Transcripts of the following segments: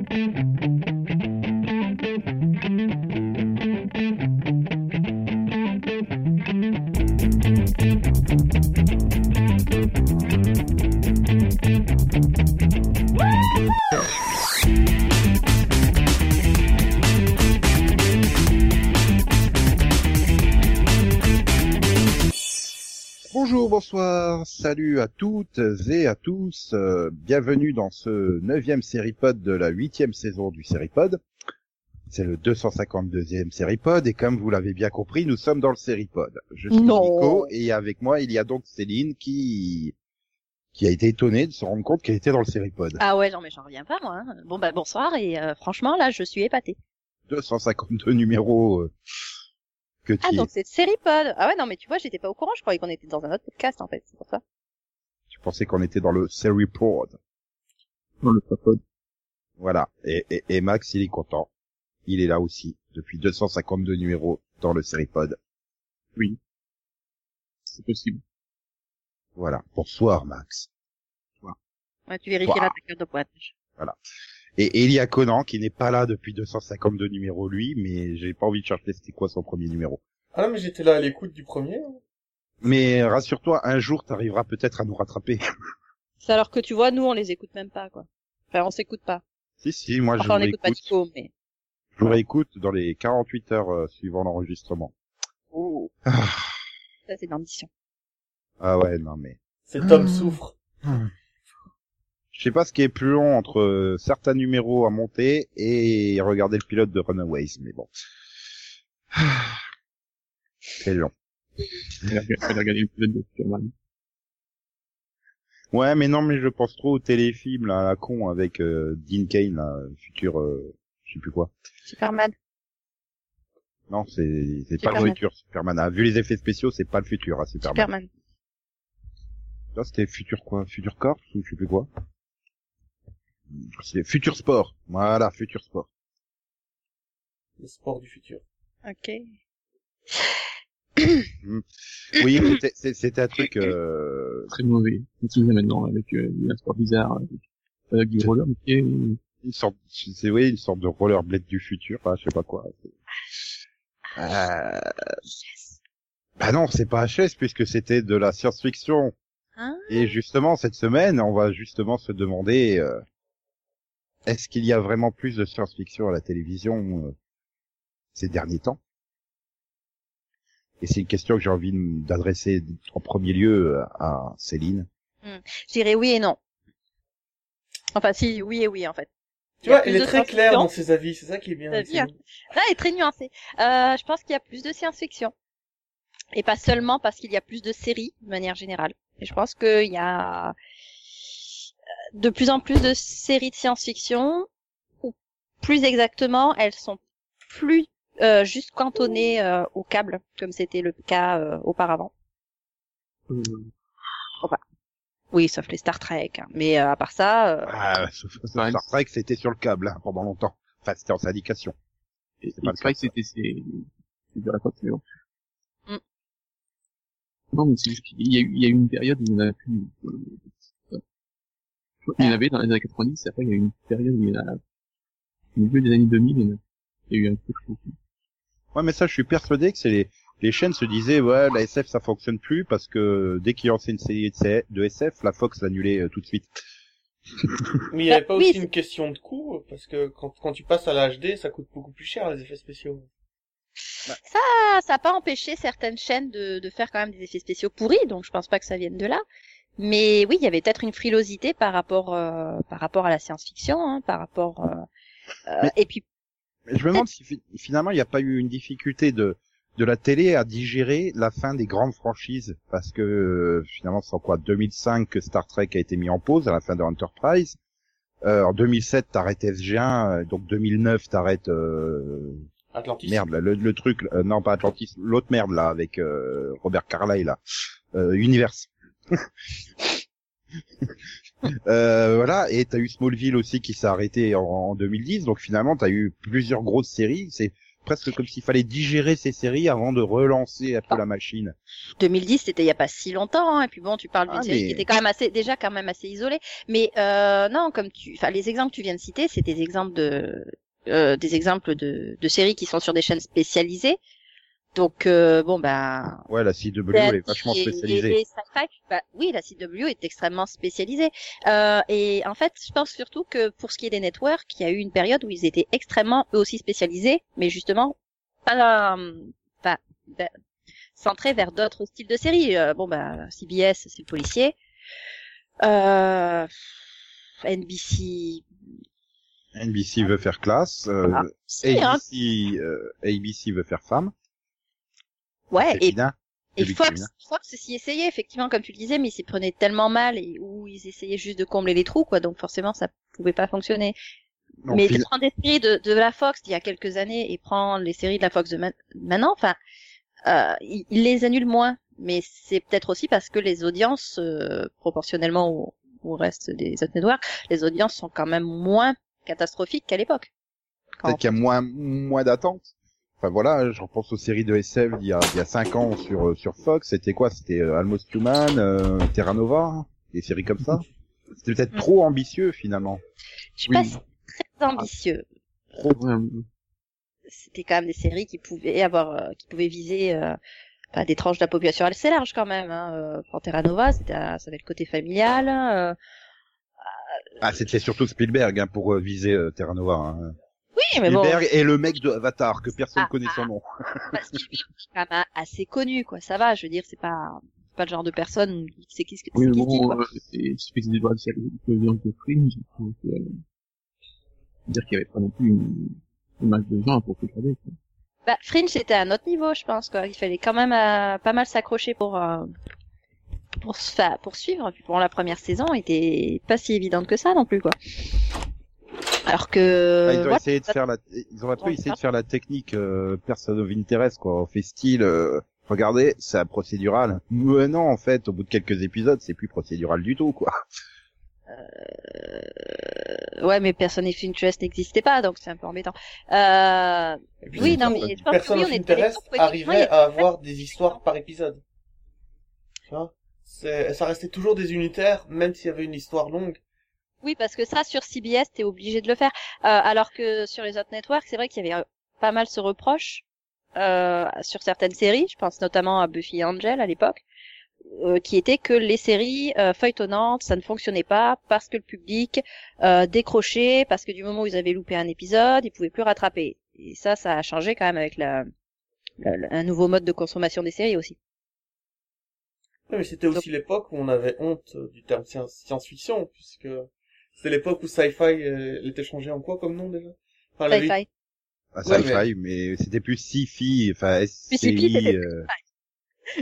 Mm-hmm. Salut à toutes et à tous, euh, bienvenue dans ce neuvième séripod de la huitième saison du séripod. C'est le 252e séripod et comme vous l'avez bien compris, nous sommes dans le séripod. Je suis Non. Nico et avec moi il y a donc Céline qui qui a été étonnée de se rendre compte qu'elle était dans le séripod. Ah ouais, non mais j'en reviens pas moi. hein. Bon bah bonsoir et euh, franchement là je suis épatée. 252 numéros euh, que tu Ah donc c'est Seripod. Ah ouais non mais tu vois j'étais pas au courant, je croyais qu'on était dans un autre podcast en fait, c'est pour ça. Tu pensais qu'on était dans le séripod. dans le papod. Voilà. Et, et, et Max, il est content. Il est là aussi, depuis 252 numéros dans le Seripod. C'est possible. Voilà. Bonsoir, Max. Ouais, tu vérifieras Ouah. ta carte de pointage. Et, et il y a Conan, qui n'est pas là depuis 252 numéros, lui, mais j'ai pas envie de chercher c'était quoi son premier numéro. Ah non, mais j'étais là à l'écoute du premier. hein. Mais rassure-toi, un jour, t'arriveras peut-être à nous rattraper. C'est alors que tu vois nous on les écoute même pas quoi. Enfin on s'écoute pas. si, si, moi, Enfin on je n'écoute pas mais. Je réécoute dans les 48 heures euh, suivant l'enregistrement. Oh. Ah, Ça c'est l'ambition. ah ouais, non, mais... C'est Tom Hmm. souffre. Je sais pas ce qui est plus long entre euh, certains numéros à monter et regarder le pilote de Runaways, mais bon. C'est long. Elle a, elle a regardé le pilote de Superman. Ouais, mais non, mais je pense trop au téléfilm là, à la con avec euh, Dean Kane, là, futur, euh, je sais plus quoi. Superman. Non, c'est c'est pas le futur Superman. Ah, vu les effets spéciaux, c'est pas le futur, hein, Superman. Superman. Là, c'était futur quoi, futur corps ou je sais plus quoi. C'est futur sport. Voilà, futur sport. Le sport du futur. Ok. Oui, c'était- un truc. Euh... Très mauvais. Utilisé maintenant avec euh, un sport bizarre, avec, avec du roller, mais qui est- une sorte, c'est oui, une sorte de rollerblade du futur, hein, je sais pas quoi. Euh... Bah non, c'est pas HS puisque c'était de la science-fiction. Hein Et justement, cette semaine, on va justement se demander euh, est-ce qu'il y a vraiment plus de science-fiction à la télévision euh, ces derniers temps? Et c'est une question que j'ai envie d'adresser en premier lieu à Céline. Je dirais oui et non. Enfin si, oui et oui en fait. Tu vois, il est très clair science-fiction. dans ses avis, c'est ça qui est bien. Hein. Là, elle est très nuancée. Euh, je pense qu'il y a plus de science-fiction. Et pas seulement parce qu'il y a plus de séries, de manière générale. Et je pense qu'il y a euh, de plus en plus de séries de science-fiction, ou plus exactement, elles sont plus euh, juste cantonnées euh, au câble, comme c'était le cas euh, auparavant. euh, Oui, sauf les Star Trek. hein. Mais euh, à part ça, euh, Ah, sauf- sauf Ouais. Star Trek, c'était sur le câble hein, pendant longtemps. Enfin, c'était en syndication. et C'est pas le X-Files, cas. c'était, c'est, c'est de la. Mm. Non, mais c'est juste qu'il y a eu, il y a eu une période où il y en a plus, euh, je crois qu'il y en avait dans les années 90, après il y a eu une période où il y en a, au milieu des années 2000, il y en a, il y a eu un peu de Ouais, mais ça, je suis persuadé que c'est les, les chaînes se disaient, ouais, la SF, ça fonctionne plus parce que dès qu'ils lançaient une série de SF, la Fox l'annulait euh, tout de suite. Mais il n'y avait Bah, pas oui, aussi une question de coût, parce que quand, quand tu passes à la HD, ça coûte beaucoup plus cher les effets spéciaux. ça, ça n'a pas empêché certaines chaînes de, de faire quand même des effets spéciaux pourris, donc je pense pas que ça vienne de là. Mais oui, il y avait peut-être une frilosité par rapport euh, par rapport à la science-fiction, hein, par rapport. euh, euh, Et puis Mais je me demande si fi- finalement il n'y a pas eu une difficulté de de la télé à digérer la fin des grandes franchises parce que euh, finalement c'est en quoi 2005 que Star Trek a été mis en pause à la fin de Enterprise. Euh, en 2007 t'arrêtes SG1, euh, donc 2009 t'arrêtes euh, Atlantis. merde là, le, le truc euh, non pas Atlantis l'autre merde là avec euh, Robert Carlyle là euh, Universe. Euh, voilà, et t'as eu Smallville aussi qui s'est arrêté en, en 2010, donc finalement t'as eu plusieurs grosses séries. C'est presque comme s'il fallait digérer ces séries avant de relancer un peu Ah. la machine. 2010, c'était il y a pas si longtemps. Hein, et puis bon, tu parles d'une Ah, série mais- qui était quand même assez, déjà quand même assez isolée. Mais euh, non, comme tu, enfin, les exemples que tu viens de citer, c'est des exemples de, euh, des exemples de, de séries qui sont sur des chaînes spécialisées. Donc euh, bon ben. Ouais, la CW elle est vachement spécialisée. et- et bah, oui, la CW est extrêmement spécialisée. Euh, et en fait, je pense surtout que pour ce qui est des networks, il y a eu une période où ils étaient extrêmement eux aussi spécialisés, mais justement pas, euh, pas ben, centrés vers d'autres styles de séries. Euh, bon bah CBS, c'est le policier. Euh, NBC, NBC veut faire classe, euh, Ah, hein. ABC, euh, ABC veut faire femme. Ouais, et. Et Fox. Fox s'y essayait effectivement, comme tu le disais, mais ils s'y prenaient tellement mal et où ils essayaient juste de combler les trous, quoi. Donc forcément, ça pouvait pas fonctionner. Mais tu prends des séries de, de la Fox d'il y a quelques années et prends les séries de la Fox de ma- maintenant, enfin, euh, ils, ils les annulent moins. Mais c'est peut-être aussi parce que les audiences, euh, proportionnellement au, au reste des autres networks, les audiences sont quand même moins catastrophiques qu'à l'époque. Peut-être qu'il y a moins, moins d'attente. Enfin voilà, je repense aux séries de SF d'il y a, il y a cinq ans sur, euh, sur Fox. C'était quoi? C'était euh, Almost Human, euh, Terra Nova, des séries comme ça? C'était peut-être Mm. trop ambitieux finalement. Je Oui. pas si très ambitieux. C'était quand même des séries qui pouvaient avoir, euh, qui pouvaient viser euh, enfin, des tranches de la population assez large quand même. Hein. Pour Terra Nova, c'était, ça avait le côté familial. euh. Ah, c'était surtout Spielberg hein, pour viser euh, Terra Nova. Hein. Oui, mais bon, Spielberg et le mec de Avatar que personne Ah, connaît son ah. nom. bah, Spielberg, c'est quand même assez connu, quoi. Ça va, je veux dire, c'est pas, pas le genre de personne qui sait qui, c'est Oui, mais bon, quoi. euh, c'est c'est des droits de l'audience de Fringe, donc, euh, dire qu'il y avait pas non plus une, une masse de gens pour tout regarder, quoi. Bah, Fringe, c'était à un autre niveau, je pense, quoi. Il fallait quand même euh, pas mal s'accrocher pour, euh, pour se faire, pour suivre. Puis bon, la première saison était pas si évidente que ça non plus, quoi. Alors que, Ah, ils ont voilà. essayé de faire la, ils ont un peu Ouais, essayé de faire la technique euh, Person of Interest quoi. On fait style, euh, regardez, c'est un procédural. Mais non, en fait, au bout de quelques épisodes, c'est plus procédural du tout quoi. Euh, ouais, mais Person of Interest n'existait pas, donc c'est un peu embêtant. Euh, puis, oui, non, mais Person oui, of Interest arrivait à avoir des histoires par épisode. Tu vois? C'est- Ça restait toujours des unitaires, même s'il y avait une histoire longue. Oui, parce que ça, sur CBS, t'es obligé de le faire. Euh, alors que sur les autres networks, c'est vrai qu'il y avait euh, pas mal ce reproche euh, sur certaines séries. Je pense notamment à Buffy et Angel à l'époque, euh, qui était que les séries euh, feuilletonnantes, ça ne fonctionnait pas parce que le public euh, décrochait, parce que du moment où ils avaient loupé un épisode, ils pouvaient plus rattraper. Et ça, ça a changé quand même avec la, la- la- un nouveau mode de consommation des séries aussi. Oui, mais c'était aussi l'époque où on avait honte du terme science- science-fiction, puisque c'était l'époque où sci-fi euh, elle était changée en quoi comme nom déjà? Enfin, Sci-fi. Ah, Ouais, sci-fi, mais, c'était plus sci-fi, enfin SCI, c'était euh,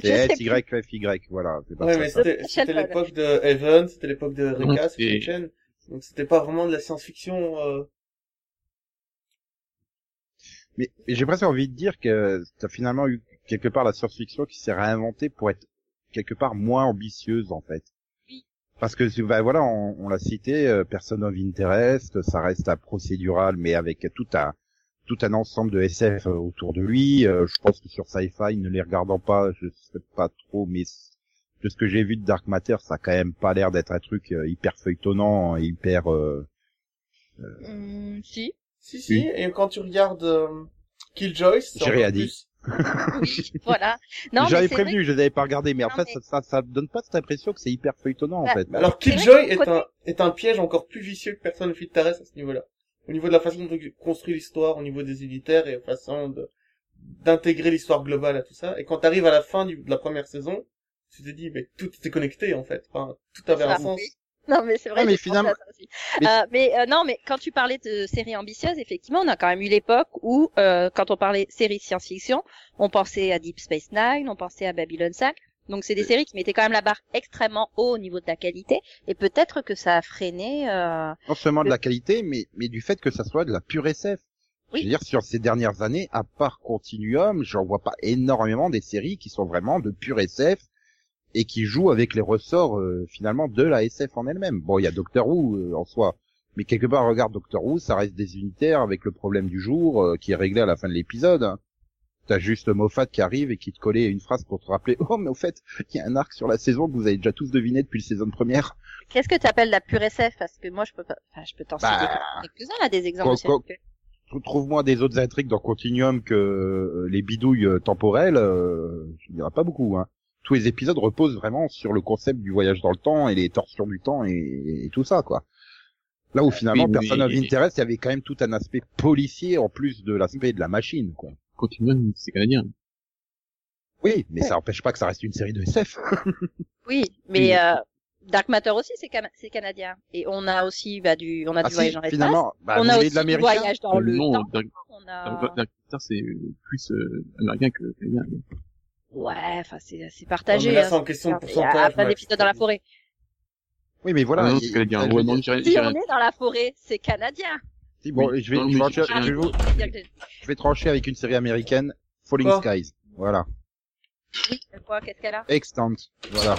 c'est sais S, plus. Y, F, Y, voilà. pas Ouais, mais c'était l'époque de Evan, c'était l'époque de Rika, c'est- c'était Chen. Donc c'était pas vraiment de la science-fiction. Euh... Mais mais j'ai presque envie de dire que t'as finalement eu quelque part la science-fiction qui s'est réinventée pour être quelque part moins ambitieuse en fait. Parce que bah, voilà, on, on l'a cité, euh, Person of Interest, ça reste un procédural, mais avec tout un tout un ensemble de SF euh, autour de lui. Euh, je pense que sur Sci-Fi, ne les regardant pas, je sais pas trop, mais de ce que j'ai vu de Dark Matter, ça a quand même pas l'air d'être un truc euh, hyper feuilletonnant, hyper. euh, Hum, si. Si, si, et quand tu regardes euh, Killjoy, c'est J'ai encore rien dit. plus. Oui, voilà. Non, mais J'avais prévenu, je les avais pas regardés, mais en Non, fait, mais- ça, ça, ça donne pas cette impression que c'est hyper feuilletonnant, en Bah, fait. Mais alors Killjoy que est côté- un, est un piège encore plus vicieux que personne ne à ce niveau-là. Au niveau de la façon de construire l'histoire, au niveau des unitaires et la façon de d'intégrer l'histoire globale à tout ça. Et quand t'arrives à la fin du, de la première saison, tu te dis, mais tout était connecté, en fait. Enfin, tout avait un sens. oui. Non, mais c'est vrai. Mais finalement- aussi. mais- Euh, mais euh, non, mais quand tu parlais de séries ambitieuses, effectivement, on a quand même eu l'époque où, euh, quand on parlait séries science-fiction, on pensait à Deep Space Nine, on pensait à Babylon 5. Donc c'est des séries qui mettaient quand même la barre extrêmement haut au niveau de la qualité, et peut-être que ça a freiné. Euh... Non seulement de la qualité, mais, mais du fait que ça soit de la pure SF. Oui. Je veux dire, sur ces dernières années, à part Continuum, j'en vois pas énormément des séries qui sont vraiment de pure SF et qui jouent avec les ressorts, euh, finalement, de la SF en elle-même. Bon, il y a Doctor Who, euh, en soi. Mais quelque part, regarde Doctor Who, ça reste des unitaires avec le problème du jour euh, qui est réglé à la fin de l'épisode. hein. T'as juste Moffat qui arrive et qui te collait une phrase pour te rappeler « Oh, mais au fait, il y a un arc sur la saison que vous avez déjà tous deviné depuis la saison première. Qu'est-ce que tu appelles la pure SF Parce que moi, je peux pas. Enfin, je peux t'en Bah, citer quelques-uns là, des exemples. quoi- que- Trouve-moi des autres intrigues dans Continuum que euh, les bidouilles euh, temporelles, euh, je dirais pas beaucoup. Hein. Tous les épisodes reposent vraiment sur le concept du voyage dans le temps et les torsions du temps et, et tout ça, quoi. Là où finalement, Oui, mais- Person of Interest, il y avait quand même tout un aspect policier en plus de l'aspect de la machine, quoi. Continuum, c'est canadien. Oui, mais ça n'empêche pas que ça reste une série de SF. Oui, mais euh, Dark Matter aussi, c'est cana- c'est canadien. Et on a aussi bah, du, on a Ah du si, voyage dans l'espace. finalement, bah, on a aussi de du voyage dans le non, temps. Dark, On Dark, a... Dark Matter, c'est plus euh, américain que canadien. Ouais, enfin c'est c'est Non, mais partagé. là, hein. c'est en question de Il y a pourcentage. plein d'épisodes dans la forêt. Oui, mais voilà. ah, non, il- Ouais, non, Si on est dans la forêt, c'est canadien. si, bon, oui. je vais, Non, je trancher- je vous- je vais trancher avec une série américaine, Falling Skies. Voilà. Oui, quoi, qu'est-ce qu'elle a? Extant. Voilà.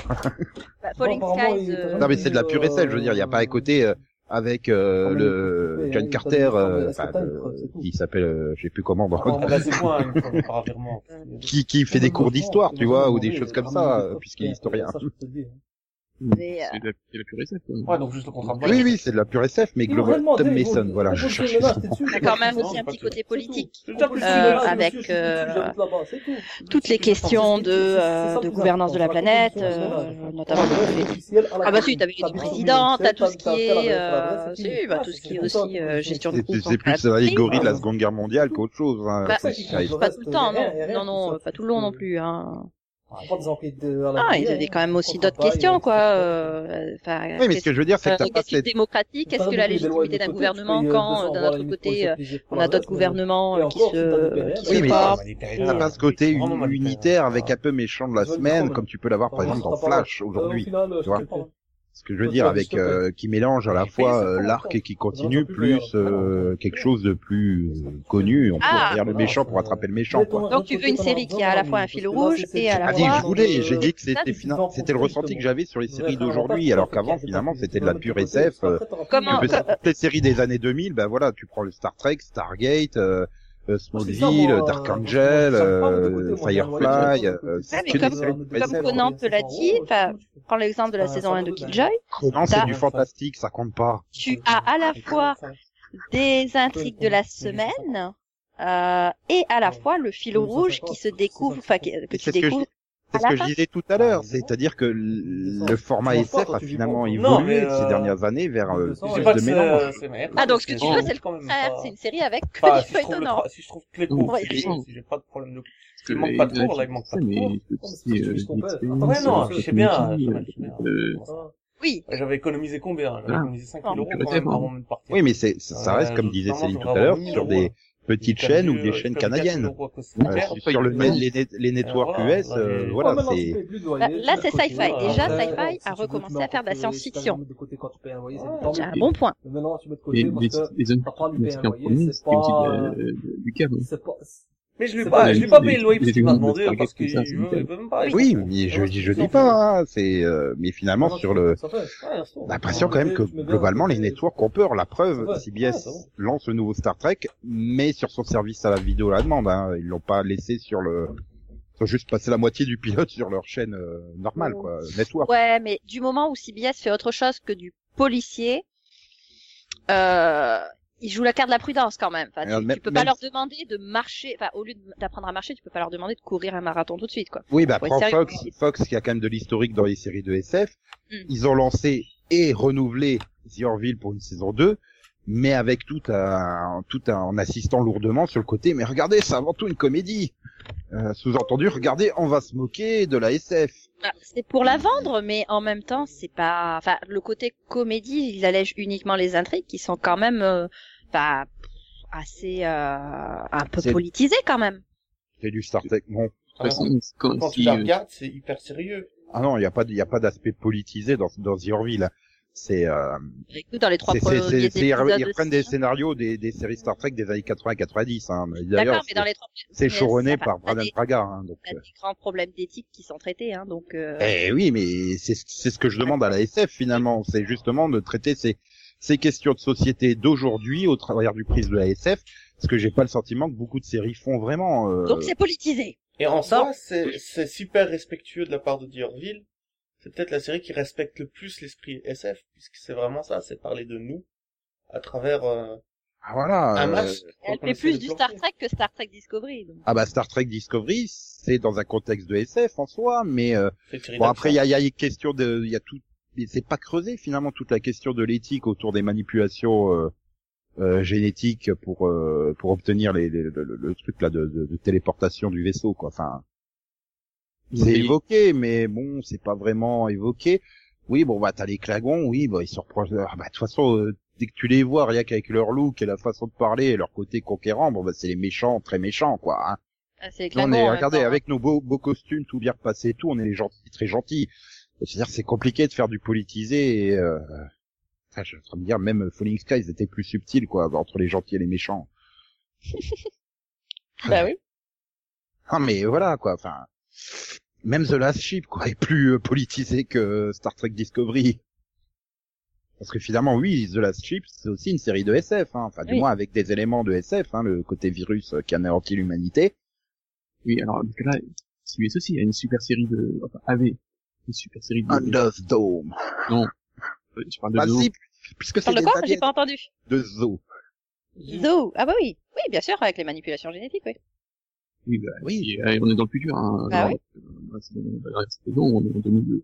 bah, Falling Bon, Skies. euh, Non mais c'est de la pure essai, je veux dire, il n'y a pas à côté euh, avec euh, Ah, le John Carter, hein, il euh, le- qui s'appelle, euh, je sais plus comment, dans- Ah, Ah bah quoi, hein, qui, qui fait des cours d'histoire, tu vois, ou des choses comme ça, euh, puisqu'il est historien. Mais, euh, C'est de la, c'est de la pure SF. quoi. Ouais, donc juste le contrat de Oui, voyage. oui, c'est de la pure SF, mais global, Tom Mason, vont- voilà, ils je Il y a quand même aussi un petit côté politique. Euh, avec, euh. Toutes les questions de, euh, de gouvernance de la planète, euh, notamment. Ah, Ah bah si, commune. t'as vu T'as t'as tout ce qui est, euh, si, bah Ah, tout ce qui est aussi euh, gestion de C'est plus l'allégorie de la. Seconde Guerre mondiale qu'autre chose, hein, Bah. Pas tout le temps, non, non, pas tout le long non plus. Hein. Pas des enquêtes de- la Ah, ils avaient hein. quand même aussi d'autres questions, euh, quoi. c'est- euh, Enfin, Oui, mais ce que je veux dire, c'est que t'as pas cette... démocratique, est-ce que la légitimité d'un gouvernement quand, d'un autre côté, euh, on a d'autres gouvernements euh, qui se, qui Oui, se mais- T'as pas ce côté unitaire avec un peu méchant de la semaine, comme tu peux l'avoir par exemple dans Flash aujourd'hui. tu vois. Ce que je veux dire avec euh, qui mélange à la fois euh, l'arc qui continue plus euh, quelque chose de plus euh, connu. On peut Ah. dire le méchant pour attraper le méchant. Quoi. Donc tu veux une série qui a à la fois un fil rouge et à la Ah, fois- je voulais, j'ai dit que c'était c'était le ressenti que j'avais sur les séries d'aujourd'hui, alors qu'avant finalement c'était de la pure SF. euh, Comment- les séries des années 2000, ben voilà, tu prends le Star Trek, Stargate, euh, euh, Smallville, Dark Angel, euh, Firefly. euh, Ouais, des comme- comme. Conan te l'a dit, enfin, prends l'exemple de la saison 1 de Killjoy, Non, c'est du fantastique, ça compte pas. tu as à la fois des intrigues de la semaine euh, et à la fois le fil rouge qui se découvre, enfin que tu découvres. C'est ce que je disais tout à l'heure, c'est-à-dire que le le format SF a finalement évolué Non, mais, euh, ces dernières années vers euh, plus de mélange. meilleur. Ah donc ce que tu c'est veux c'est le quand même contraire, pas- c'est une série avec que du si je trouve le feuilletonnant. tra- si je trouve que les cours, si j'ai pas de problème de Parce Il manque pas de cours, là, il manque pas de cours. euh, Ah ouais, non, euh, je sais bien, euh, Oui, J'avais économisé combien J'avais Ah. économisé 5 Non. 000 euros quand même peut-être, avant même de partir. Oui, mais c'est ça reste Euh, comme disait Céline tout à l'heure avoir 1000 sur des. Petites chaînes ou des euh, chaînes j'ai perdu 4 000 canadiennes. Euh, sur le les, les networks voilà, US, là, euh, j'ai- voilà, là, c'est sci-fi. Déjà, sci-fi a recommencé à faire de la science-fiction. c'est mieux. un bon point. Mais maintenant, tu mets de Et côté les, parce que t'as pas euh, de- du câble. c'est pas, Mais je l'ai C'est pas, pas je l'ai pas payé le loyer parce qu'il m'a demandé, parce qu'il veut, nickel. il veut même pas. oui, mais je dis je dis pas, hein, c'est euh, mais finalement sur le l'impression quand même que globalement les networks ont peur. La preuve, CBS bon. lance le nouveau Star Trek, mais sur son service à la vidéo à la demande. Hein. Ils l'ont pas laissé sur le. Ils ont juste passé la moitié du pilote sur leur chaîne euh, normale, quoi, network. Ouais, mais du moment où CBS fait autre chose que du policier, euh, ils jouent la carte de la prudence quand même. Enfin, tu, Alors, tu peux pas leur demander de marcher, enfin, au lieu d'apprendre à marcher, tu peux pas leur demander de courir un marathon tout de suite, quoi. Oui, bah prends. Fox, Fox qui a quand même de l'historique dans les séries de SF. Mm. Ils ont lancé et renouvelé The Orville pour une saison 2, mais avec tout un, tout un, en assistant lourdement sur le côté. Mais regardez, c'est avant tout une comédie. Euh, Sous-entendu, regardez, on va se moquer de la SF. Bah, c'est pour la vendre, mais en même temps, c'est pas, enfin, le côté comédie, ils allègent uniquement les intrigues qui sont quand même, euh, bah, assez, euh, un peu politisées quand même. C'est du Star Trek. Bon, De toute façon, c'est comme Quand tu la regardes, c'est hyper sérieux. ah non, il y a pas, il y a pas d'aspect politisé dans, dans The Orville. C'est, euh, Écoute, dans les trois c'est, c'est, premiers c'est, c'est- ils épisodes ils reprennent des hein. scénarios des, des séries Star Trek des années 80-90. Hein. Mais D'accord, D'ailleurs, mais dans les trois c'est choronné par des- Praga. Hein, donc, t'as euh. des grands problèmes d'éthique qui sont traités, hein, donc, euh, Eh oui, mais c'est c'est ce que je demande à la SF finalement, c'est justement de traiter ces ces questions de société d'aujourd'hui au travers du prisme de la SF, parce que j'ai pas le sentiment que beaucoup de séries font vraiment. euh, Donc c'est politisé. Et en c'est c'est super respectueux de la part de Diorville. C'est peut-être la série qui respecte le plus l'esprit SF, puisque c'est vraiment ça, c'est parler de nous à travers euh, ah, voilà. un euh, masque. Elle fait plus de du planter. Star Trek que Star Trek Discovery. donc. Ah bah Star Trek Discovery, c'est dans un contexte de SF en soi, mais euh, bon après il y a, il y a une question de, il y a tout, c'est pas creusé finalement toute la question de l'éthique autour des manipulations euh, euh, génétiques pour euh, pour obtenir les, les- le, le- le truc là de, de, de téléportation du vaisseau quoi. Enfin c'est évoqué, mais bon c'est pas vraiment évoqué. Oui bon bah t'as les clagons, oui bah ils se reprochent. de- ah, bah de toute façon euh, dès que tu les vois rien qu'avec leur look et la façon de parler et leur côté conquérant, bon bah c'est les méchants très méchants quoi. Hein. Ah, c'est on est, regardez, temps, hein. avec nos beaux, beaux costumes, tout bien repassé et tout, on est les gentils, très gentils. C'est-à-dire, c'est compliqué de faire du politisé et, euh, ah, je suis en train de dire, même Falling Skies était plus subtil, quoi, entre les gentils et les méchants. Bah oui. Ah, mais voilà, quoi, enfin, même The Last Ship, quoi, est plus euh, politisé que Star Trek Discovery. Parce que finalement, oui, The Last Ship, c'est aussi une série de SF, hein, enfin, du Oui. moins avec des éléments de SF, hein, le côté virus euh, qui anéantit l'humanité. Oui, alors, parce que là, CBS aussi a une super série de, enfin, avait une super série de, Under the Dome. euh, je parle de Bah Zoo. si, puisque c'est Parle de quoi? J'ai pas entendu. de zoo. Zoo. Ah bah oui. Oui, bien sûr, avec les manipulations génétiques, oui. Oui, bah, Oui. oui. on est dans le futur, hein. Ah Genre, euh, bah, c'est saison, on est en 2000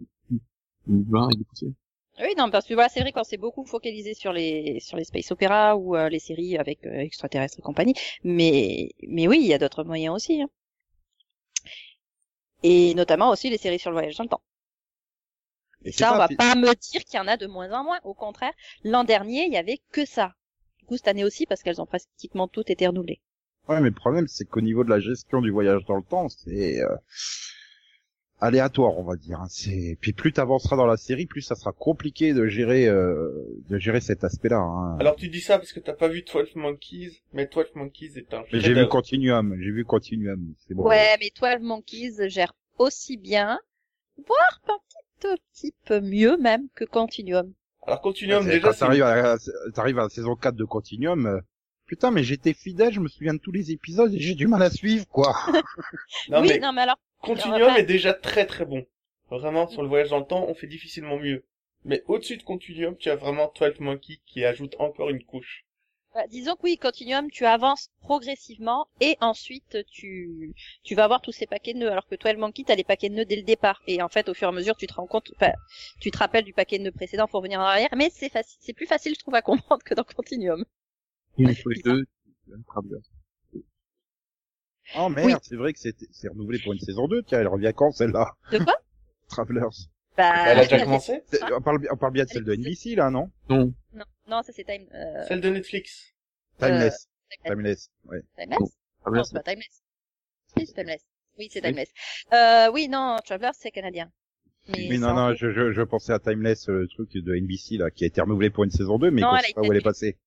2020 et des poussières. Oui, non, parce que voilà, c'est vrai quand c'est beaucoup focalisé sur les sur les space opéras ou euh, les séries avec euh, extraterrestres et compagnie, mais mais oui, il y a d'autres moyens aussi. hein. Et notamment aussi les séries sur le voyage dans le temps. Et Ça, on va pas me dire qu'il y en a de moins en moins. Au contraire, l'an dernier, il y avait que ça. Du coup, cette année aussi, parce qu'elles ont pratiquement toutes été renouvelées. Ouais, mais le problème, c'est qu'au niveau de la gestion du voyage dans le temps, c'est euh, aléatoire, on va dire. hein. C'est puis plus t'avanceras dans la série, plus ça sera compliqué de gérer euh, de gérer cet aspect-là. Hein. Alors tu dis ça parce que t'as pas vu 12 Monkeys, mais 12 Monkeys est un Mais j'ai vu. Continuum, j'ai vu Continuum, c'est bon. Ouais, mais 12 Monkeys gère aussi bien, voire un petit, petit peu mieux même que Continuum. Alors Continuum C'est- déjà t'arrives à, la- à la saison 4 de Continuum, euh, putain, mais j'étais fidèle, je me souviens de tous les épisodes et j'ai du mal à suivre, quoi. non oui, mais non, mais alors, Continuum est déjà très très bon. Vraiment sur le voyage dans le temps, on fait difficilement mieux. Mais au-dessus de Continuum, tu as vraiment 12 Monkeys qui ajoute encore une couche. bah, disons que oui, Continuum, tu avances progressivement et ensuite tu tu vas avoir tous ces paquets de nœuds. Alors que 12 Monkey, t'as les paquets de nœuds dès le départ. Et en fait, au fur et à mesure, tu te rends compte, enfin, tu te rappelles du paquet de nœuds précédent pour revenir en arrière, mais c'est facile, c'est plus facile, je trouve, à comprendre que dans Continuum. Deux, Traveler. Oh merde, c'est vrai que c'est c'est renouvelé pour une saison 2, tiens, elle revient quand celle-là? De quoi? Travelers. Bah, Elle a déjà commencé On parle, bien- on parle bien de celle de NBC, là, non? Non, Non, non, ça c'est Time, euh, Celle de Netflix. Timeless. Timeless. Timeless, ouais. Timeless? Non. Traveler, Non, c'est pas Timeless. Oui, c'est Timeless. Oui, c'est Timeless. Euh, oui, non, Traveler, c'est canadien. Mais non, non, je, je, je pensais à Timeless, le truc de NBC, là, qui a été renouvelé pour une saison 2, mais Non, sait a pas où elle est passée.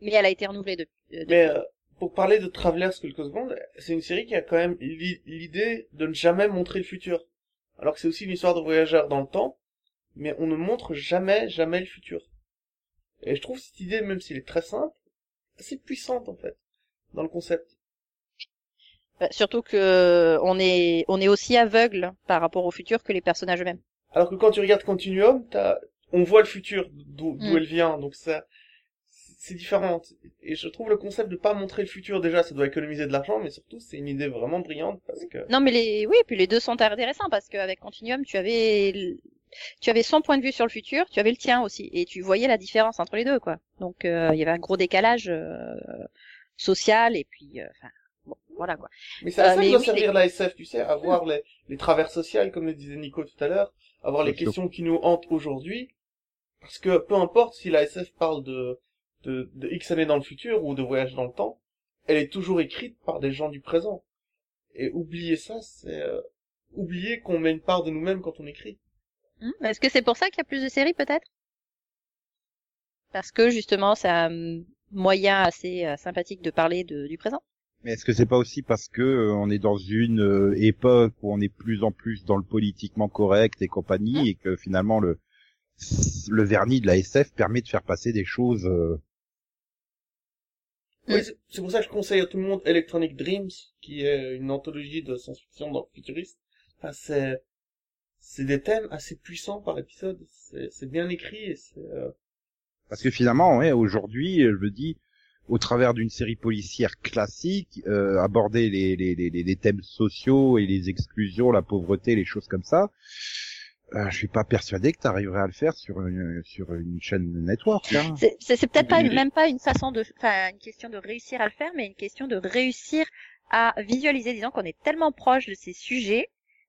Mais elle a été renouvelée depuis. euh, Mais euh, pour parler de Travelers quelques secondes, c'est une série qui a quand même l'i- l'idée de ne jamais montrer le futur. Alors que c'est aussi une histoire de voyageurs dans le temps, mais on ne montre jamais, jamais le futur. Et je trouve cette idée, même s'il est très simple, assez puissante en fait, dans le concept. Bah, surtout que on est on est aussi aveugle par rapport au futur que les personnages eux-mêmes. Alors que quand tu regardes Continuum, t'as, on voit le futur, d'où d'où Mm. elle vient, donc ça, c'est différent. Et je trouve le concept de pas montrer le futur, déjà, ça doit économiser de l'argent, mais surtout, c'est une idée vraiment brillante parce que, Non, mais les oui, puis les deux sont intéressants parce qu'avec Continuum, tu avais l- tu avais son point de vue sur le futur, tu avais le tien aussi, et tu voyais la différence entre les deux, quoi. Donc euh, il y avait un gros décalage euh, social et puis, euh, enfin, bon, voilà quoi. mais c'est à Euh, ça que doit oui, servir la SF, tu sais, avoir les, les travers sociales, comme le disait Nico tout à l'heure, avoir les questions qui nous hantent aujourd'hui, parce que peu importe si la SF parle de, de, de X années dans le futur ou de voyage dans le temps, elle est toujours écrite par des gens du présent. Et oublier ça, c'est euh, oublier qu'on met une part de nous-mêmes quand on écrit. Hmm, Est-ce que c'est pour ça qu'il y a plus de séries peut-être? Parce que justement, c'est un moyen assez euh, sympathique de parler de, du présent. Mais est-ce que c'est pas aussi parce que euh, on est dans une euh, époque où on est plus en plus dans le politiquement correct et compagnie et que finalement le le vernis de la SF permet de faire passer des choses. euh. Oui, c'est- pour ça que je conseille à tout le monde Electronic Dreams, qui est une anthologie de science-fiction dans futuriste. Enfin, c'est, c'est des thèmes assez puissants par épisode. C'est, bien écrit et c'est, euh, Parce que finalement, ouais, aujourd'hui, je me dis, au travers d'une série policière classique, euh, aborder les, les, les- les thèmes sociaux et les exclusions, la pauvreté, les choses comme ça, euh, je suis pas persuadé que tu arriverais à le faire sur une, sur une chaîne network. Hein. C'est peut-être pas même pas une façon de, enfin, une question de réussir à le faire, mais une question de réussir à visualiser. Disons qu'on est tellement proche de ces sujets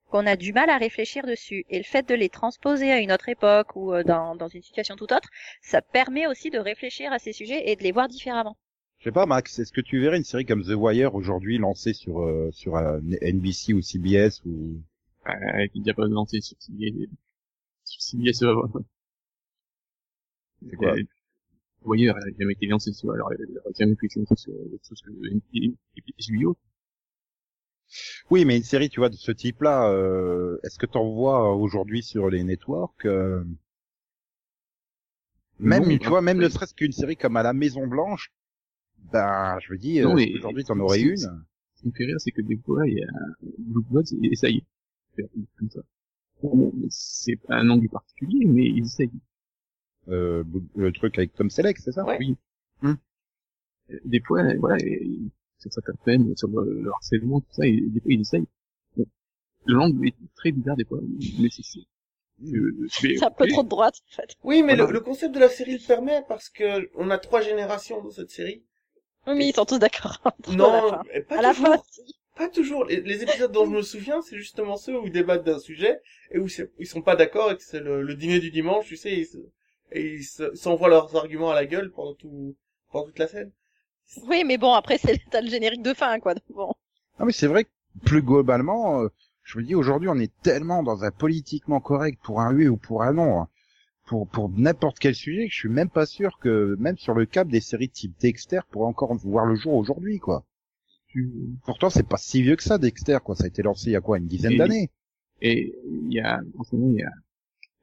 qu'on a du mal à réfléchir dessus. Et le fait de les transposer à une autre époque ou euh, dans, dans une situation tout autre, ça permet aussi de réfléchir à ces sujets et de les voir différemment. Je sais pas, Max, est-ce que tu verrais une série comme The Wire aujourd'hui lancée sur euh, sur euh, NBC ou CBS ou Euh, avec une diapo lancée sur sur CBS, euh, C'est quoi Vous voyez, elle a jamais été lancée sur, alors elle a jamais été lancée sur autre chose que HBO. Oui, mais une série, tu vois, de ce type-là, euh, est-ce que t'en vois aujourd'hui sur les networks euh, Même, Non, tu vois, même ne serait-ce qu'une série comme à la Maison Blanche, ben, je veux dire, Non, euh, mais- aujourd'hui t'en aurais une? Ce qui me fait rire, c'est que des fois, il y a Blue Bloods et ça y est. Faire Comme ça. Bon, c'est pas un angle particulier, mais ils essayent. Euh, le truc avec Tom Selleck, c'est ça? Ouais. Oui. Hmm. Euh, Des fois, voilà, sur certaines peines, sur le, le harcèlement, tout ça, et des fois, ils essayent. Bon. Le langue est très bizarre des fois, mais c'est, c'est, euh, C'est un peu trop de droite, en fait. Oui, mais Voilà. le, le concept de la série le permet parce que on a trois générations dans cette série. Oui, mais ils sont tous d'accord. Non, pas à la toujours. fin, si. Pas toujours. Les, les épisodes dont je me souviens, c'est justement ceux où ils débattent d'un sujet et où c'est- ils sont pas d'accord et que c'est le, le dîner du dimanche, tu sais, et ils se- et ils se- s'envoient leurs arguments à la gueule pendant tout, pendant toute la scène. Oui, mais bon, après, c'est t'as le générique de fin, quoi. donc Bon. Non, mais c'est vrai que plus globalement, euh, je me dis aujourd'hui, on est tellement dans un politiquement correct pour un oui ou pour un non, hein, pour pour n'importe quel sujet, que je suis même pas sûr que même sur le cap des séries type Dexter pourrait encore voir le jour aujourd'hui, quoi. Pourtant, c'est pas si vieux que ça, Dexter, quoi. Ça a été lancé il y a quoi, une dizaine d'années. Et il y a, en ce moment, il y a,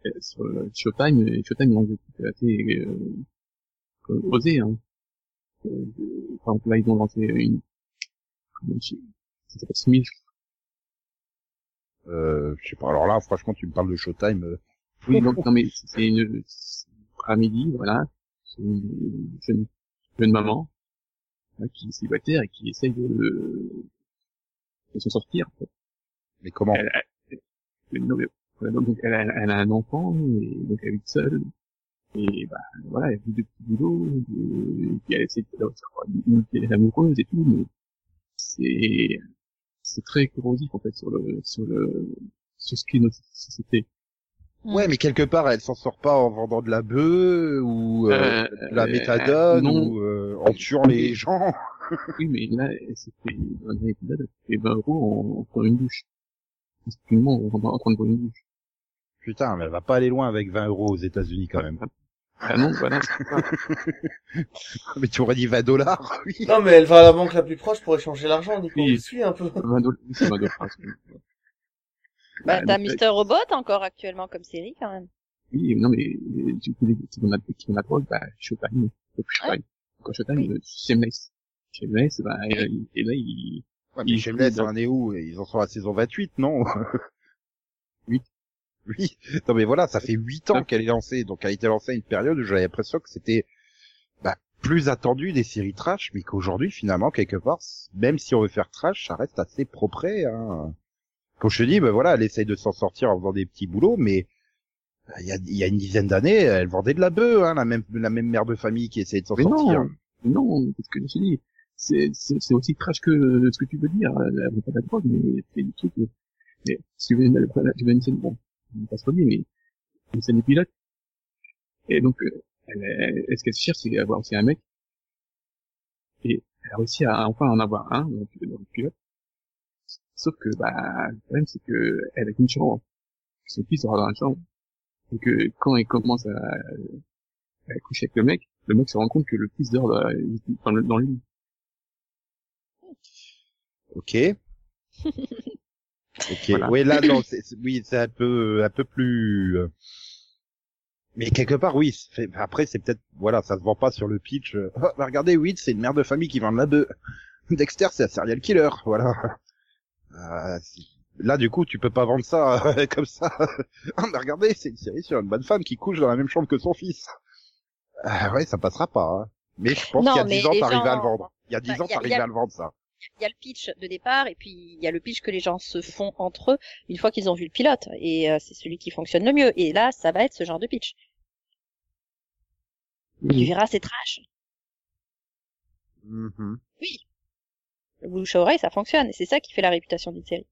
euh, sur euh, Showtime, euh, Showtime, ont des trucs assez, euh, osés, hein. Euh, par exemple, là, ils ont lancé une, comment dit, ça s'appelle Smith, Euh, je sais pas. Alors là, franchement, tu me parles de Showtime. euh, Oui, donc, non, mais c'est une, à midi, voilà, c'est une jeune, jeune maman, qui est célibataire et qui essaye de, de s'en sortir, fait. Mais comment Elle, elle, non, mais, elle, a- elle a un enfant, et donc elle vit seule, et bah, voilà, elle vit de petits boulots, de, et puis elle essaie de, de, elle est amoureuse et tout, mais c'est, c'est très corrosif, en fait, sur le, sur le, sur ce qu'est notre société. Ouais, mais quelque part, elle s'en sort pas en vendant de la bœuf ou euh, Euh, de la euh, méthadone ou euh, en tuant les gens. Oui, mais là, c'est fait, dans un épisode, elle fait 20 euros en, en prenant une douche. Effectivement, en, train de prendre une douche. Putain, mais elle va pas aller loin avec 20 euros aux États-Unis quand même. Ah non, voilà. mais tu aurais dit 20 dollars, oui. Non, mais elle va à la banque la plus proche pour échanger l'argent, Nico. Oui. Je suis un peu. 20 dollars, c'est 20 dollars. Bah, Bah, t'as euh, Mister Robot encore actuellement comme série, quand même. Oui, non, mais, euh, du coup, qui la, qui la drogue, bah, Showtime, Showtime. Quand Showtime, euh, Shameless. Shameless, bah, et, et là, il, Ouais, mais Shameless, ils- on en est où? Ils en sont à la saison 28, non? Huit. Oui. Non mais voilà, ça fait 8 ans qu'elle est lancée, donc elle a été lancée à une période où j'avais l'impression que c'était bah, plus attendu des séries trash, mais qu'aujourd'hui finalement quelque part, même si on veut faire trash, ça reste assez propre. Hein. Quand je te dis, bah voilà, elle essaye de s'en sortir en faisant des petits boulots, mais bah, il y a, il y a une dizaine d'années, elle vendait de la bœuf, hein, la même la même mère de famille qui essayait de s'en sortir. non, non, c'est ce que je te dis. C'est, c'est, c'est aussi trash que ce que tu veux dire. Elle veut pas de la drogue, mais fait des trucs. euh, Mais, si veux une, tu veux une scène, bon, on pas se redire, mais une scène de pilote. Et donc, euh, elle, elle- ce qu'elle cherche, c'est avoir aussi un mec. Et elle a réussi à enfin en avoir un le, dans le pilote. Sauf que, bah, le problème, c'est que elle a qu'une chambre. Son fils sera dans la chambre. Et que quand elle commence à, à coucher avec le mec, le mec se rend compte que le fils dort dans, dans le, dans le lit. Ok. ok. Voilà. Oui, là, non, c'est, oui, c'est un peu, un peu plus. euh, Mais quelque part, oui. c'est Après, c'est peut-être, voilà, ça se vend pas sur le pitch. Oh, bah, regardez, Witt, c'est une mère de famille qui vend de la bœuf. Dexter, c'est un serial killer, voilà. Euh, là, du coup, tu peux pas vendre ça euh, comme ça. Ah, mais regardez, c'est une série sur une bonne femme qui couche dans la même chambre que son fils. Euh, ouais, ça passera pas. hein. Mais je pense qu'il y a mais 10 ans, t'arrivais à gens- le vendre. Il y a 10 Bah, ans, t'arrivais à le vendre, ça. Il y a le pitch de départ et puis il y a le pitch que les gens se font entre eux une fois qu'ils ont vu le pilote et euh, c'est celui qui fonctionne le mieux. Et là, ça va être ce genre de pitch. Tu Oui. verras, c'est trash. Mhm. Oui. Le bouche à oreille, ça fonctionne et c'est ça qui fait la réputation d'une série.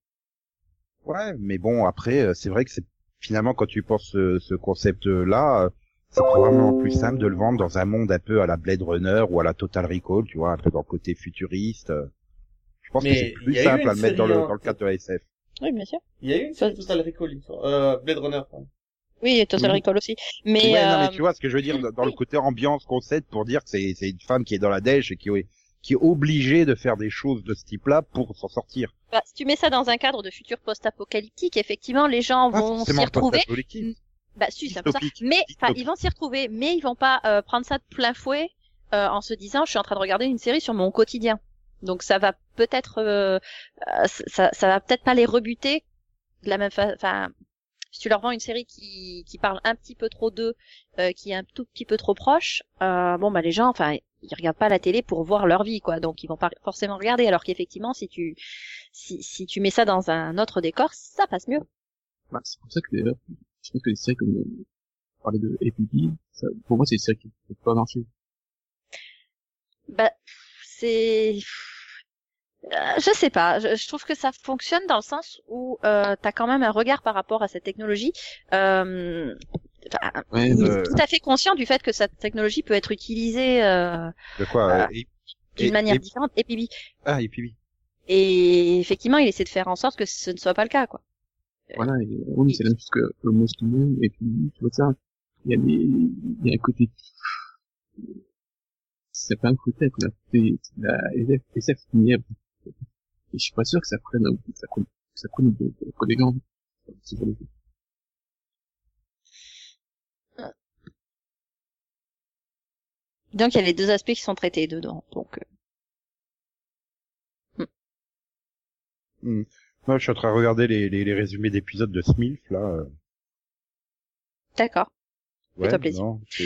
Ouais, mais bon, après, euh, c'est vrai que c'est finalement quand tu penses ce, ce concept-là, euh, c'est probablement plus simple de le vendre dans un monde un peu à la Blade Runner ou à la Total Recall, tu vois, un peu dans le côté futuriste. euh. Je pense Mais que c'est plus simple à le mettre dans le, dans le cadre de la SF. Oui, bien sûr. Il y a eu une série Total Recall, euh, Blade Runner, pardon. Oui, et Total Oui. Recall aussi. Mais, ouais, non, mais euh, tu vois ce que je veux dire dans, dans le oui. côté ambiance concept pour dire que c'est c'est une femme qui est dans la dèche et qui est qui est obligée de faire des choses de ce type-là pour s'en sortir. bah, si tu mets ça dans un cadre de futur post-apocalyptique, effectivement, les gens Pas vont s'y retrouver. Bah, si, c'est ça. Mais, enfin, ils vont s'y retrouver, mais ils vont pas euh, prendre ça de plein fouet euh, en se disant, je suis en train de regarder une série sur mon quotidien. Donc ça va peut-être, euh, euh, ça, ça va peut-être pas les rebuter de la même façon. Enfin, si tu leur vends une série qui, qui parle un petit peu trop d'eux, euh, qui est un tout petit peu trop proche, euh, bon bah les gens, enfin, ils regardent pas la télé pour voir leur vie, quoi. Donc ils vont pas forcément regarder. Alors qu'effectivement, si tu, si, si tu mets ça dans un autre décor, ça passe mieux. Bah, c'est pour ça que d'ailleurs, je pense que les séries comme euh, parlait de APB, ça, pour moi c'est des séries qui peuvent pas marcher. Bah, c'est, Euh, je sais pas. Je, je trouve que ça fonctionne dans le sens où euh, t'as quand même un regard par rapport à cette technologie. Euh, enfin, il est euh, tout à fait conscient du fait que cette technologie peut être utilisée euh, De quoi Voilà. euh, d'une manière et- différente. Et puis, Ah, et puis oui. et effectivement, il essaie de faire en sorte que ce ne soit pas le cas, quoi. Voilà, et, euh, oui, c'est la même chose que le Most Human, et puis, tu vois ça, il y a des, il y a un côté, c'est pas un côté, c'est un côté, la SF, SF. Et je suis pas sûr que ça prenne, ça prenne, ça prenne. C'est pour le coup. Donc, il y a les deux aspects qui sont traités dedans. Donc, euh, Moi, je suis en train de regarder les, les, les résumés d'épisodes de Smilf, là. euh, d'accord. Ouais, Fais-toi plaisir. non, c'est-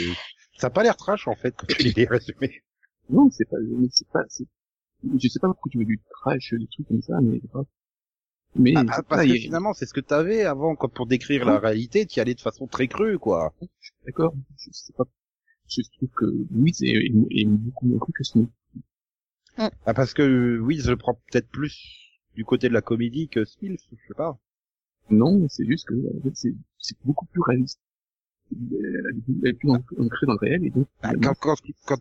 ça a pas l'air trash, en fait, quand tu lis les résumés. Non, c'est pas, c'est pas, c'est, je sais pas pourquoi tu veux du trash, des trucs comme ça, mais. Mais, Ah, c'est bah, pas, parce que finalement, c'est ce que t'avais avant, quoi, pour décrire la réalité, t'y allais de façon très crue, quoi. d'accord, je sais pas, je trouve que Louise est, est, est beaucoup moins cru que Snow. Ah, parce que, oui, je le prends peut-être plus du côté de la comédie que Smilf, je sais pas. Non, c'est juste que, en fait, c'est, c'est beaucoup plus réaliste. Elle est plus ancrée dans le réel, et donc, Ah, quand, quand, quand,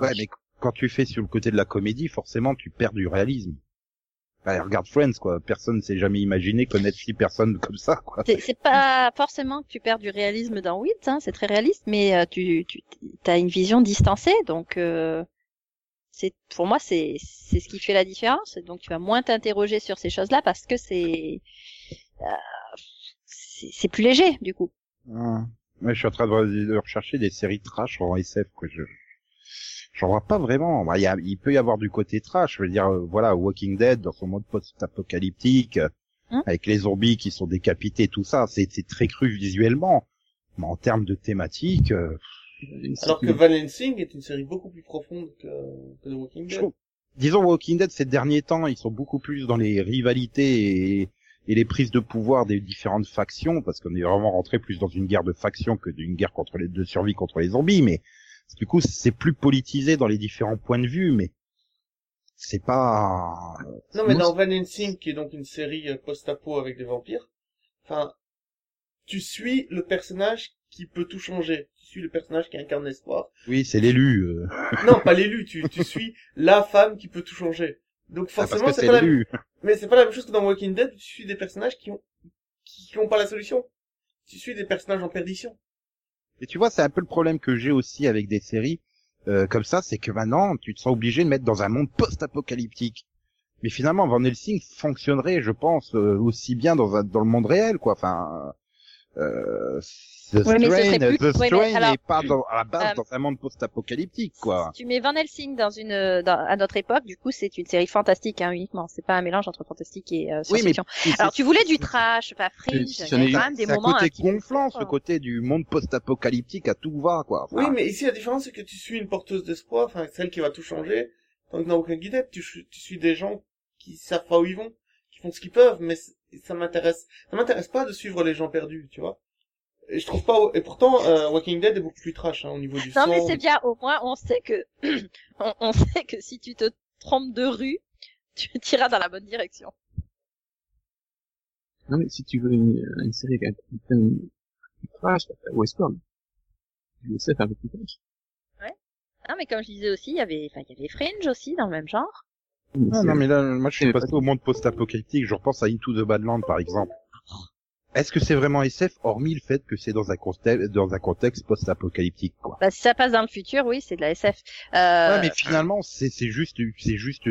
ouais, mais quand tu fais sur le côté de la comédie, forcément, tu perds du réalisme. Bah, regarde Friends, quoi. Personne s'est jamais imaginé connaître six personnes comme ça, quoi. C'est pas forcément que tu perds du réalisme dans Witt, hein, c'est très réaliste, mais euh, tu, tu as une vision distancée, donc euh, c'est pour moi c'est c'est ce qui fait la différence. Donc tu vas moins t'interroger sur ces choses-là parce que c'est euh, c'est plus léger du coup. Ah. Ouais, je suis en train de, de rechercher des séries trash en SF, quoi. Je, j'en vois pas vraiment. Bah, il y a, il peut y avoir du côté trash. Je veux dire, euh, voilà, Walking Dead dans son mode post-apocalyptique, euh, Hein avec les zombies qui sont décapités, tout ça, c'est, c'est très cru visuellement. Mais en termes de thématique, euh, Alors que Van Helsing est une série beaucoup plus profonde que, que The Walking Dead. trouve- disons Walking Dead ces derniers temps, ils sont beaucoup plus dans les rivalités et, et les prises de pouvoir des différentes factions, parce qu'on est vraiment rentré plus dans une guerre de factions que d'une guerre contre les de survie contre les zombies, mais du coup c'est plus politisé dans les différents points de vue, mais c'est pas Non, mais dans Van Helsing, qui est donc une série euh, post-apo avec des vampires, enfin, tu suis le personnage qui peut tout changer. Tu suis le personnage qui incarne l'espoir. oui c'est l'élu, euh, Non, pas l'élu, tu, tu suis la femme qui peut tout changer. Donc ah, forcément, c'est pas la l'élu. mais c'est pas la même chose que dans Walking Dead, où tu suis des personnages qui ont, qui, qui ont pas la solution. Tu suis des personnages en perdition. Et tu vois, c'est un peu le problème que j'ai aussi avec des séries euh, comme ça, c'est que maintenant, tu te sens obligé de mettre dans un monde post-apocalyptique. Mais finalement, Van Helsing fonctionnerait, je pense, euh, aussi bien dans, un, dans le monde réel, quoi. Enfin, euh, The Ouais, mais ce serait Strain, plus- The ouais, mais Strain alors- n'est pas dans, à la base Euh, dans un monde post-apocalyptique, quoi. Si tu mets Van Helsing dans une euh, dans, à notre époque, du coup, c'est une série fantastique hein, uniquement. C'est pas un mélange entre fantastique et euh, Oui, mais science-fiction. c'est- Alors, tu voulais du trash, pas fringe. Il y a quand même des c'est un moments côté petit peu gonflant, ce côté du monde post-apocalyptique à tout va, quoi. Oui, mais ici, la différence, c'est que tu suis une porteuse d'espoir, enfin, celle qui va tout changer. Tant que dans aucun guidette, tu, tu suis des gens qui savent pas où ils vont, qui font ce qu'ils peuvent, mais ça m'intéresse, ça m'intéresse pas de suivre les gens perdus, tu vois. Et je trouve pas, et pourtant, euh, Walking Dead est beaucoup plus trash, hein, au niveau du Non, mais c'est bien. Au moins, on sait que on, on sait que si tu te trompes de rue, tu tireras dans la bonne direction. Non, mais si tu veux une, une série avec un thème plus trash, Westworld. Je sais, un peu plus trash. Ah, mais comme je disais aussi, il y avait, enfin, il y avait Fringe aussi dans le même genre. Ah, non, mais là, moi, je suis passé pas- au monde post-apocalyptique. Je repense à Into the Badlands, par exemple. Est-ce que c'est vraiment SF, hormis le fait que c'est dans un contexte, dans un contexte post-apocalyptique, quoi? Bah, si ça passe dans le futur, oui, c'est de la SF. Euh, Ouais, mais finalement, c'est, c'est juste, c'est juste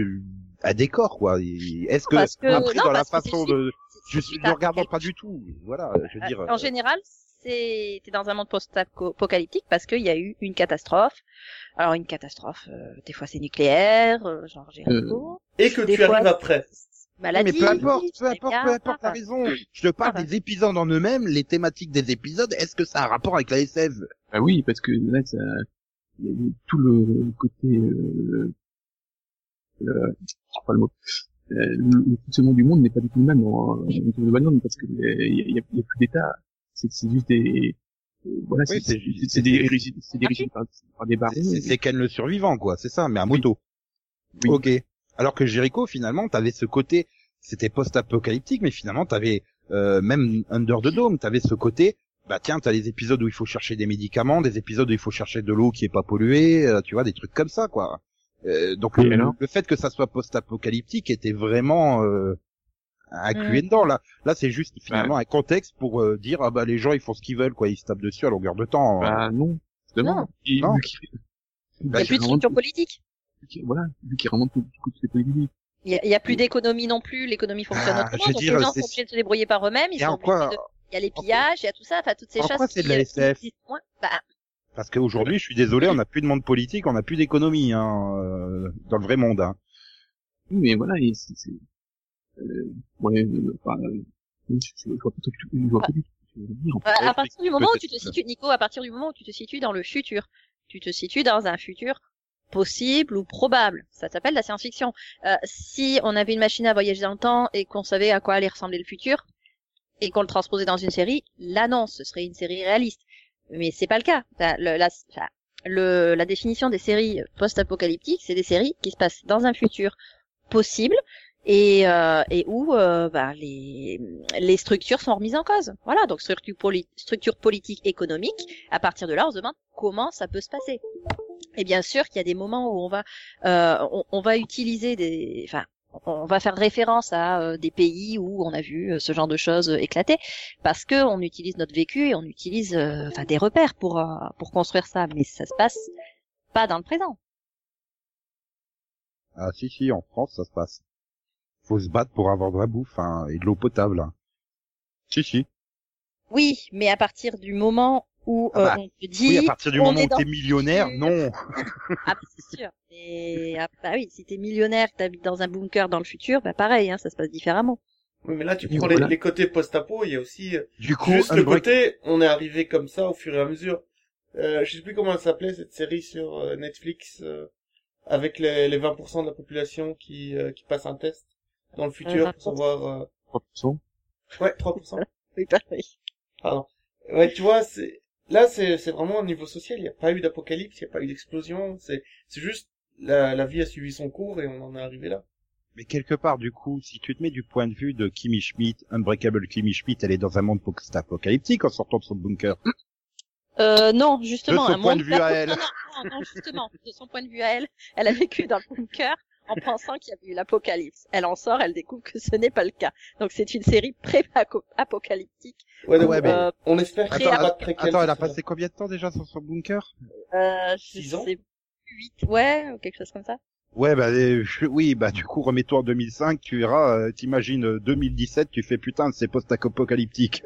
un décor, quoi. Est-ce que, après, non, dans la façon de, je ne regardant pas du tout. Voilà, je veux dire. Euh, En général, c'est t'es dans un monde post-apocalyptique parce qu'il y a eu une catastrophe. Alors une catastrophe, euh, des fois c'est nucléaire, euh, genre Jericho, Et que des tu fois, arrives après. Maladie. mais peu importe, peu importe, peu importe la enfin. raison. Je te parle Ah, des épisodes en eux-mêmes, les thématiques des épisodes. Est-ce que ça a un rapport avec la SF Bah oui, parce que là, ça, tout le côté, euh, euh, je sais pas le mot, euh, le, le fonctionnement du monde n'est pas du tout le même dans, dans le Bannon, parce que euh, il y a, plus d'État, c'est juste des, euh, voilà, Oui, c'est c'est- c'est- des dirigé par, des barons. C'est c'est Ken le survivant, quoi. C'est ça, mais à moto. Oui. Ok. Alors que Jericho, finalement, t'avais ce côté, c'était post-apocalyptique, mais finalement, t'avais euh, même Under the Dome, t'avais ce côté. Bah tiens, t'as des épisodes où il faut chercher des médicaments, des épisodes où il faut chercher de l'eau qui est pas polluée, euh, tu vois, des trucs comme ça, quoi. Euh, donc Oui, le, le fait que ça soit post-apocalyptique était vraiment euh, inclus Mm. dedans. Là, là, c'est juste finalement un contexte pour euh, dire ah bah les gens ils font ce qu'ils veulent, quoi, ils se tapent dessus à longueur de temps. Bah non, justement. Non. Et Non. qu'il- Il bah, y a plus de structure politique. Voilà, vu qu'il remonte tout, tout, toutes les politiques. Il y a, il y a plus d'économie non plus. L'économie fonctionne Ah, autrement. je veux Donc dire, les gens sont obligés de se débrouiller par eux-mêmes. Ils Et sont en quoi obligés de- Il y a les pillages, il y a tout ça. Enfin toutes ces En choses. c'est de la qui, SF? qui existent moins. Bah, Parce qu'aujourd'hui, je suis désolé, on n'a plus de monde politique, on n'a plus d'économie hein, euh, dans le vrai monde. Hein. Oui, mais voilà, c'est, c'est, euh, ouais, euh, euh, je, vois pas tout, je vois pas veux dire. à, partir du moment où tu te situes, Nico, à partir du moment où tu te situes dans le futur, tu te situes dans un futur possible ou probable. Ça s'appelle la science-fiction. Euh, si on avait une machine à voyager dans le temps et qu'on savait à quoi allait ressembler le futur et qu'on le transposait dans une série, là non, ce serait une série réaliste. Mais c'est pas le cas. Enfin, le- la, enfin, le- la définition des séries post-apocalyptiques, c'est des séries qui se passent dans un futur possible et, euh, et où euh, bah, les, les structures sont remises en cause. Voilà, donc structure, poli structure politique, économique. À partir de là, on se demande comment ça peut se passer. Et bien sûr qu'il y a des moments où on va, euh, on, on va utiliser des, enfin, on va faire référence à euh, des pays où on a vu euh, ce genre de choses éclater, parce que on utilise notre vécu et on utilise, euh, enfin, des repères pour pour construire ça. Mais ça se passe pas dans le présent. Ah si si, en France ça se passe. Faut se battre pour avoir de la bouffe hein, et de l'eau potable. hein. Si si. Oui, mais à partir du moment où Ah euh, bah, on te dit, Oui, à partir du moment est où t'es millionnaire, futur. non. Ah, bah, c'est sûr. Et ah, bah oui, si t'es millionnaire, t'habites dans un bunker dans le futur, bah pareil, hein, ça se passe différemment. Oui, mais là, tu prends les, voilà. les côtés post-apo, il y a aussi euh, Du coup, juste le côté, on est arrivé comme ça au fur et à mesure. Euh, je sais plus comment elle s'appelait cette série sur euh, Netflix euh, avec les, les 20% de la population qui euh, qui passe un test dans le futur Euh, pour savoir. Euh... 3%. Ouais, 3%. Oui, pareil. Pardon. Ouais, tu vois, c'est là, c'est c'est vraiment au niveau social. Il n'y a pas eu d'apocalypse, il n'y a pas eu d'explosion. C'est c'est juste la, la vie a suivi son cours et on en est arrivé là. Mais quelque part, du coup, si tu te mets du point de vue de Kimmy Schmidt, Unbreakable Kimmy Schmidt, elle est dans un monde post-apocalyptique en sortant de son bunker. Euh, non, justement, De son un point monde de vue à elle. Non, non, non, non, justement, de son point de vue à elle, elle a vécu dans le bunker en pensant qu'il y avait eu l'apocalypse. Elle en sort, elle découvre que ce n'est pas le cas. Donc c'est une série pré-apocalyptique. Ouais, donc, Ouais, mais- Euh, on espère y Attends. Attends, elle a passé combien de temps déjà sur son bunker? Euh, je Six ans sais, 8, ouais, ou quelque chose comme ça. Ouais, bah euh, je- oui, bah du coup, remets-toi en 2005, tu verras, euh, t'imagines euh, 2017, tu fais putain, c'est post-apocalyptique.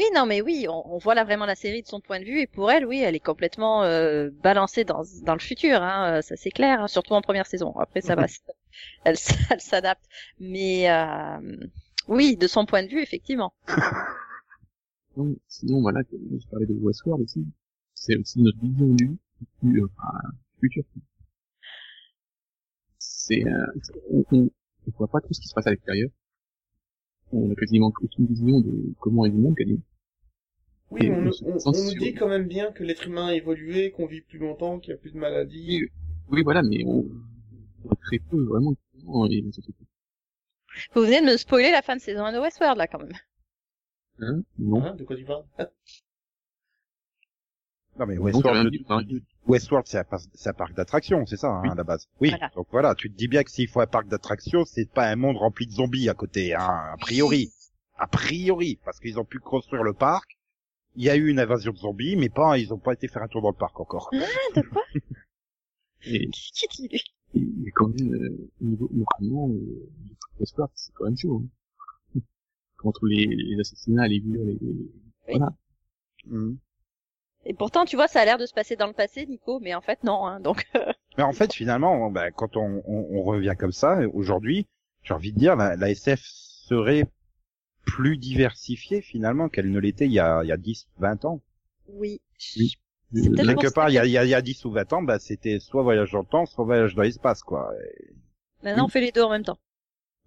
Oui, non, mais oui, on, on voit là vraiment la série de son point de vue et pour elle, oui, elle est complètement euh, balancée dans dans le futur, hein, euh, ça c'est clair, hein, surtout en première saison. Après, ça va, elle, elle s'adapte. Mais euh, oui, de son point de vue, effectivement. Sinon, sinon voilà, je parlais de Westworld aussi. C'est aussi notre vision du, du, euh, futur. C'est, euh, on, on, on voit pas tout ce qui se passe à l'extérieur. On a quasiment aucune vision de comment est le monde, quasiment. Oui, on, on on, nous dit quand même bien que l'être humain a évolué, qu'on vit plus longtemps, qu'il y a plus de maladies. Oui, voilà, mais on, on très peu, vraiment. Vous venez de me spoiler la fin de saison 1 de Westworld, là, quand même. Hein? Non. Hein, de quoi tu parles? Non mais Westworld, de- hein. Westworld c'est un, parc d'attractions, c'est ça hein, Oui. à la base. Oui. Voilà. Donc voilà, tu te dis bien que s'il faut un parc d'attractions, c'est pas un monde rempli de zombies à côté, hein, a priori. A priori, parce qu'ils ont pu construire le parc. Il y a eu une invasion de zombies, mais pas, ils ont pas été faire un tour dans le parc encore. Ah, de quoi Et, Qui dit lui et, quand même, euh, au niveau, moralement, euh, Westworld, c'est quand même chaud, hein. Entre les, les assassinats, les viols, les, les- Mhm. Et pourtant, tu vois, ça a l'air de se passer dans le passé, Nico, mais en fait, non. Hein, donc, Mais en fait, finalement, ben, quand on, on, on revient comme ça, aujourd'hui, j'ai envie de dire, la, la SF serait plus diversifiée finalement qu'elle ne l'était il y a, il y a 10, 20 ans. oui. Oui. Quelque part, il y a, il y a, il y a 10 ou 20 ans, bah, c'était soit voyage dans le temps, soit voyage dans l'espace, quoi. Et Maintenant, on fait les deux en même temps.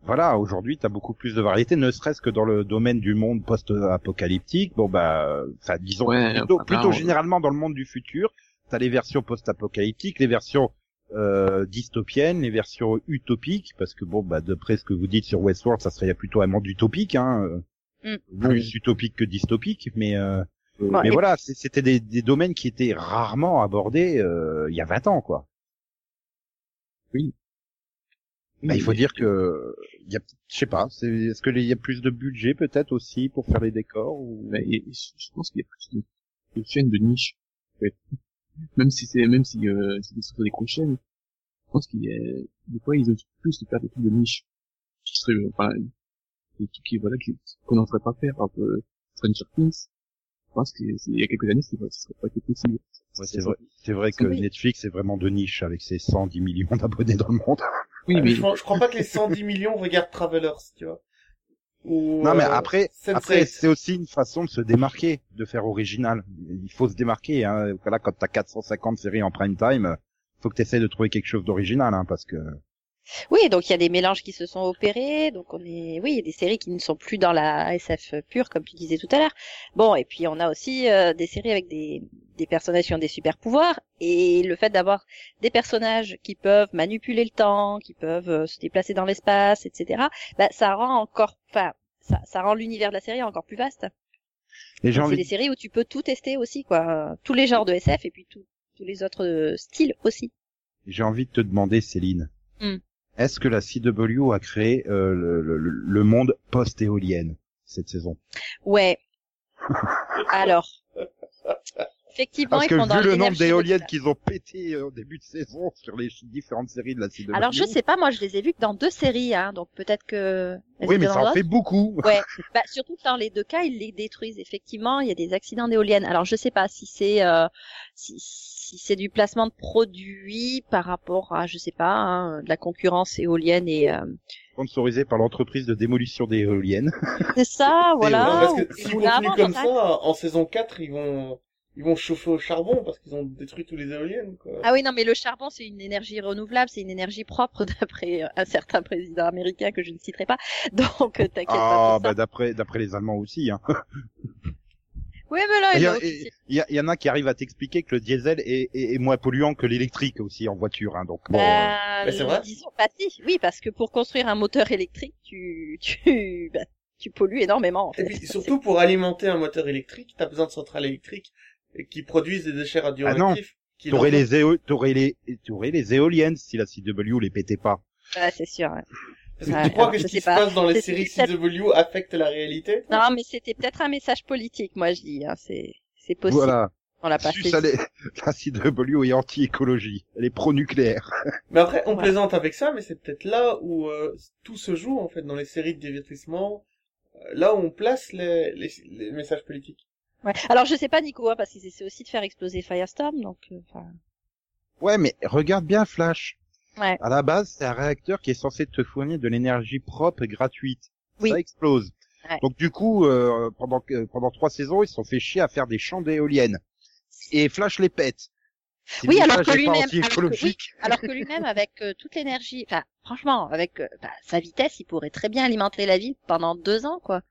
voilà, aujourd'hui, tu as beaucoup plus de variété, ne serait-ce que dans le domaine du monde post-apocalyptique. Bon, bah, enfin, disons, Ouais, plutôt, plutôt on- généralement dans le monde du futur, tu as les versions post-apocalyptiques, les versions euh, dystopiennes, les versions utopiques, parce que bon, bah, d'après ce que vous dites sur Westworld, ça serait plutôt un monde utopique, hein, euh, Mm. plus utopique que dystopique, mais euh, Bon, mais voilà, c'était des, des domaines qui étaient rarement abordés euh, il y a 20 ans, quoi. Bah, il faut dire que il y a, je sais pas, c'est, est-ce que il y a plus de budget peut-être aussi pour faire les décors ou? Je je pense qu'il y a plus de, de chaînes de niche. en fait. Même si c'est, même si euh, c'est des, sur des grosses chaînes, je pense qu'il y a, des fois ils ont plus de faire des trucs de niche. Qui serait, euh, enfin, des trucs qui, voilà, qui- qu'on n'en ferait pas faire, un peu Stranger Things. Je pense qu'il il y a quelques années, ce serait pas été possible. Ouais, c'est vrai, c'est vrai que Oui. Netflix est vraiment de niche avec ses 110 millions d'abonnés dans le monde. Oui, Ah, mais je, crois, je crois pas que les 110 millions regardent Travelers, tu vois. Ou, non mais euh, après, Sense8. après c'est aussi une façon de se démarquer, de faire original. Il faut se démarquer. Hein. Voilà, quand t'as 450 séries en prime time, faut que t'essayes de trouver quelque chose d'original, hein, parce que Oui, donc il y a des mélanges qui se sont opérés. Donc on est, oui, il y a des séries qui ne sont plus dans la SF pure, comme tu disais tout à l'heure. Bon, et puis on a aussi euh, des séries avec des, des personnages qui ont des super pouvoirs. Et le fait d'avoir des personnages qui peuvent manipuler le temps, qui peuvent euh, se déplacer dans l'espace, etc. Bah, ça rend encore, enfin, ça, ça rend l'univers de la série encore plus vaste. et j'ai Donc, C'est envie des séries où tu peux tout tester aussi, quoi. Tous les genres de SF et puis tout- tous les autres euh, styles aussi. J'ai envie de te demander, Céline, Hmm. Est-ce que la CW a créé euh, le, le- le monde post-éolienne cette saison? Ouais. Alors. Effectivement, Parce que vu le nombre d'éoliennes qu'ils ont pété euh, au début de saison sur les différentes séries de la CW. Alors je sais pas, moi je les ai vus que dans deux séries, hein, donc peut-être que. elles Oui, mais ça en fait beaucoup. Ouais, bah, surtout que dans les deux cas, ils les détruisent. Effectivement, il y a des accidents d'éoliennes. Alors je sais pas si c'est euh, si, si c'est du placement de produits par rapport à je sais pas hein, de la concurrence éolienne et euh, Sponsorisé par l'entreprise de démolition d'éoliennes. c'est ça, voilà. Non, parce que s'ils ou continuent l'avant, comme ça. ça, en saison 4, ils vont, ils vont chauffer au charbon parce qu'ils ont détruit tous les éoliennes, quoi. Ah oui, non, mais le charbon, c'est une énergie renouvelable, c'est une énergie propre d'après un certain président américain que je ne citerai pas. Donc, euh, t'inquiète Ah, pas pour bah d'après d'après les Allemands aussi. Hein. Oui, mais là, Il y, a y, a- il y en a qui arrivent à t'expliquer que le diesel est, est, est moins polluant que l'électrique aussi en voiture. Hein, donc bon. euh, Bah, Mais c'est vrai disons, bah si, oui, parce que pour construire un moteur électrique, tu, tu, bah, tu pollues énormément, en Et fait. puis, surtout pour alimenter un moteur électrique, t'as besoin de centrales électriques et qui produisent des déchets radioactifs. qui T'aurais leur- les, éo- t'aurais les, t'aurais les éoliennes si la CW les pétait pas. Ouais, c'est sûr. ouais. Parce que Ouais, tu crois que ce qui se pas. passe dans les C'est- séries c'est- CW affecte la réalité Non, mais c'était peut-être un message politique, moi, je dis, hein, c'est, c'est possible. Voilà. On l'a pas Sus, saisi. elle est- la CW est anti-écologie. Elle est pro-nucléaire. Mais après, on Ouais. plaisante avec ça, mais c'est peut-être là où euh, tout se joue, en fait, dans les séries de divertissement. Euh, là où on place les, les, les messages politiques. Ouais. Alors je sais pas Nico, hein, parce qu'ils essaient aussi de faire exploser Firestorm, donc. euh, Ouais, mais regarde bien Flash. Ouais. À la base, c'est un réacteur qui est censé te fournir de l'énergie propre et gratuite. Oui. Ça explose. Ouais. Donc du coup, euh, pendant pendant trois saisons, ils se sont fait chier à faire des champs d'éoliennes. Et Flash les pète. Oui, alors que lui-même-. Alors que lui-même, avec euh, toute l'énergie, enfin, franchement, avec euh, bah, sa vitesse, il pourrait très bien alimenter la ville pendant deux ans, quoi.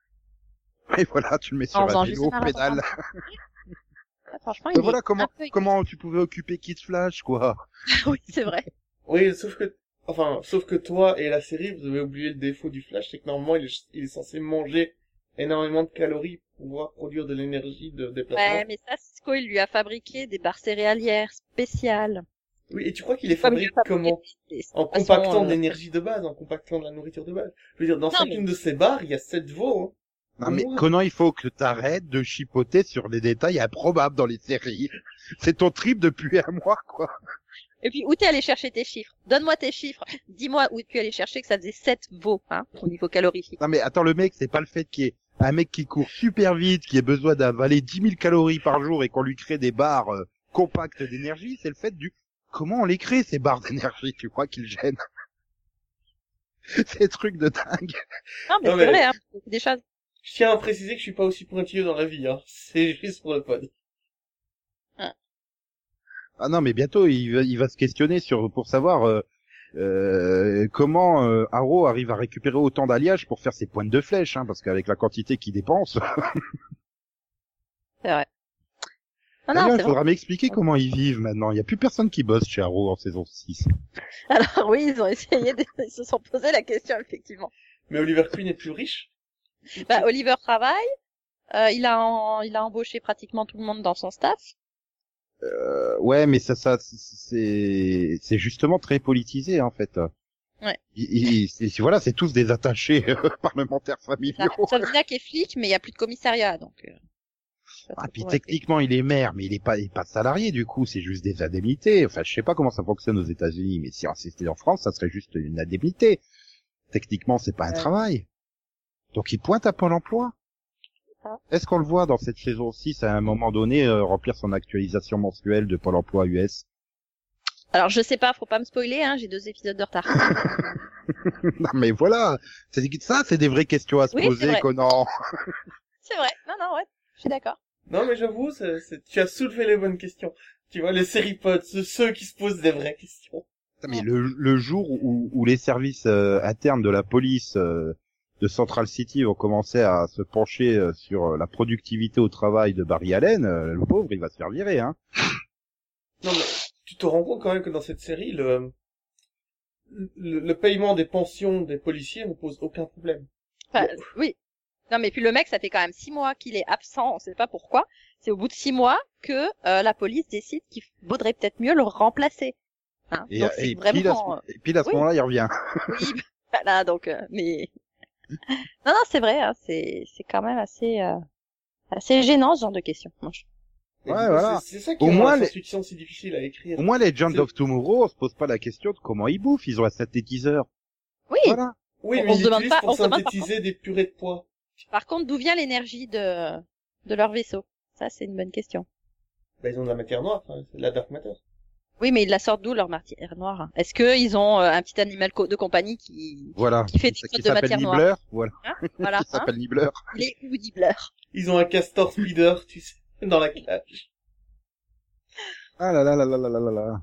Et voilà, tu le mets sur juste vélo pédale. Franchement, Mais il voilà est comment un peu égoïste. comment tu pouvais occuper Kid Flash quoi. oui, c'est vrai. Oui, sauf que, enfin, sauf que toi et la série, vous avez oublié le défaut du Flash, c'est que normalement, il est, il est censé manger énormément de calories pour pouvoir produire de l'énergie de déplacement. Ouais, mais ça, Cisco, il lui a fabriqué des barres céréalières spéciales. Oui, et tu crois qu'il a fabriqué comment En compactant euh, de l'énergie de base, en compactant de la nourriture de base. Je veux dire, dans Non, chacune de ces barres, il y a sept veaux. hein. Non mais comment il faut que t'arrêtes de chipoter sur les détails improbables dans les séries C'est ton trip depuis un mois quoi. Et puis, où t'es allé chercher tes chiffres? Donne-moi tes chiffres. Dis-moi où tu es allé chercher que ça faisait 7 veaux, hein, au niveau calorifique. Non mais attends le mec, c'est pas le fait qu'il y ait un mec qui court super vite, qui ait besoin d'avaler 10 000 calories par jour et qu'on lui crée des barres euh, compactes d'énergie, c'est le fait du comment on les crée ces barres d'énergie, tu crois qu'ils gênent? Ces trucs de dingue. Non, mais Non, c'est mais- vrai, hein, c'est des choses. Je tiens à préciser que je suis pas aussi pointilleux dans la vie, hein. C'est juste pour le pod. Ah non mais bientôt il va, il va se questionner sur pour savoir euh, euh, comment euh, Arrow arrive à récupérer autant d'alliages pour faire ses pointes de flèche, hein, parce qu'avec la quantité qu'il dépense, C'est vrai. Non, D'ailleurs, non, il faudra m'expliquer comment ils vivent maintenant. Il y a plus personne qui bosse chez Arrow en saison 6. Alors oui, ils ont essayé, de... ils se sont posé la question, effectivement. Mais Oliver Queen est plus riche. Bah, Oliver travaille. Euh, il a en- il a embauché pratiquement tout le monde dans son staff. Euh, ouais, mais ça, ça, c'est, c'est justement très politisé en fait. Ouais. Ils- c'est- voilà, c'est tous des attachés euh, parlementaires familiaux. Savznak est flic, mais il y a plus de commissariat, donc. euh, Ah, puis techniquement, il est maire, mais il est pas, il est pas salarié du coup. C'est juste des indemnités. Enfin, je sais pas comment ça fonctionne aux États-Unis, mais si c'était en France, ça serait juste une indemnité. Techniquement, c'est pas un Ouais. travail. Donc, il pointe à Pôle Emploi. Ah. Est-ce qu'on le voit dans cette saison 6 à un moment donné euh, remplir son actualisation mensuelle de Pôle Emploi US Alors je sais pas, faut pas me spoiler, hein, j'ai deux épisodes de retard. Non, mais voilà, c'est ça, c'est des vraies questions à se Oui, poser. Conan. c'est vrai. Non, non, ouais, je suis d'accord. Non, mais j'avoue, tu as soulevé les bonnes questions. Tu vois, les séries potes, ceux, ceux qui se posent des vraies questions. Mais le, le jour où, où les services euh, internes de la police euh, de Central City vont commencer à se pencher euh, sur euh, la productivité au travail de Barry Allen, euh, le pauvre, il va se faire virer, hein. Non, mais tu te rends compte quand même que dans cette série, le, le, le paiement des pensions des policiers ne pose aucun problème. Enfin, oui. Non, mais puis le mec, ça fait quand même six mois qu'il est absent, on sait pas pourquoi. C'est au bout de six mois que euh, la police décide qu'il vaudrait peut-être mieux le remplacer. Hein Et, donc et vraiment. à ce, et pile à ce oui. moment-là, il revient. Oui, voilà, donc, euh, mais. Non, non, c'est vrai, hein, c'est, c'est quand même assez, euh, assez gênant ce genre de questions. Moi, je- Et Ouais, voilà. C'est ça qui Au moins, les- science-fiction si difficile à écrire. Au moins, les Legends C'est- of Tomorrow, on se pose pas la question de comment ils bouffent, ils ont un synthétiseur. Oui. Voilà. Oui, On- mais on ils se demande pas- pour on se synthétiser des purées de pois. Par contre, d'où vient l'énergie de, de leur vaisseau? Ça, c'est une bonne question. Bah, ils ont de la matière noire, hein, c'est de la dark matter. Oui, mais ils la sortent d'où leur matière euh, noire? Est-ce que ils ont euh, un petit animal de compagnie qui qui fait des qui de matière noire Voilà. Hein? Voilà. Qui hein? S'appelle Nibbler. Les ou Nibbler. Ils ont un castor speeder, tu sais, dans la cage. Ah là là là là là là là.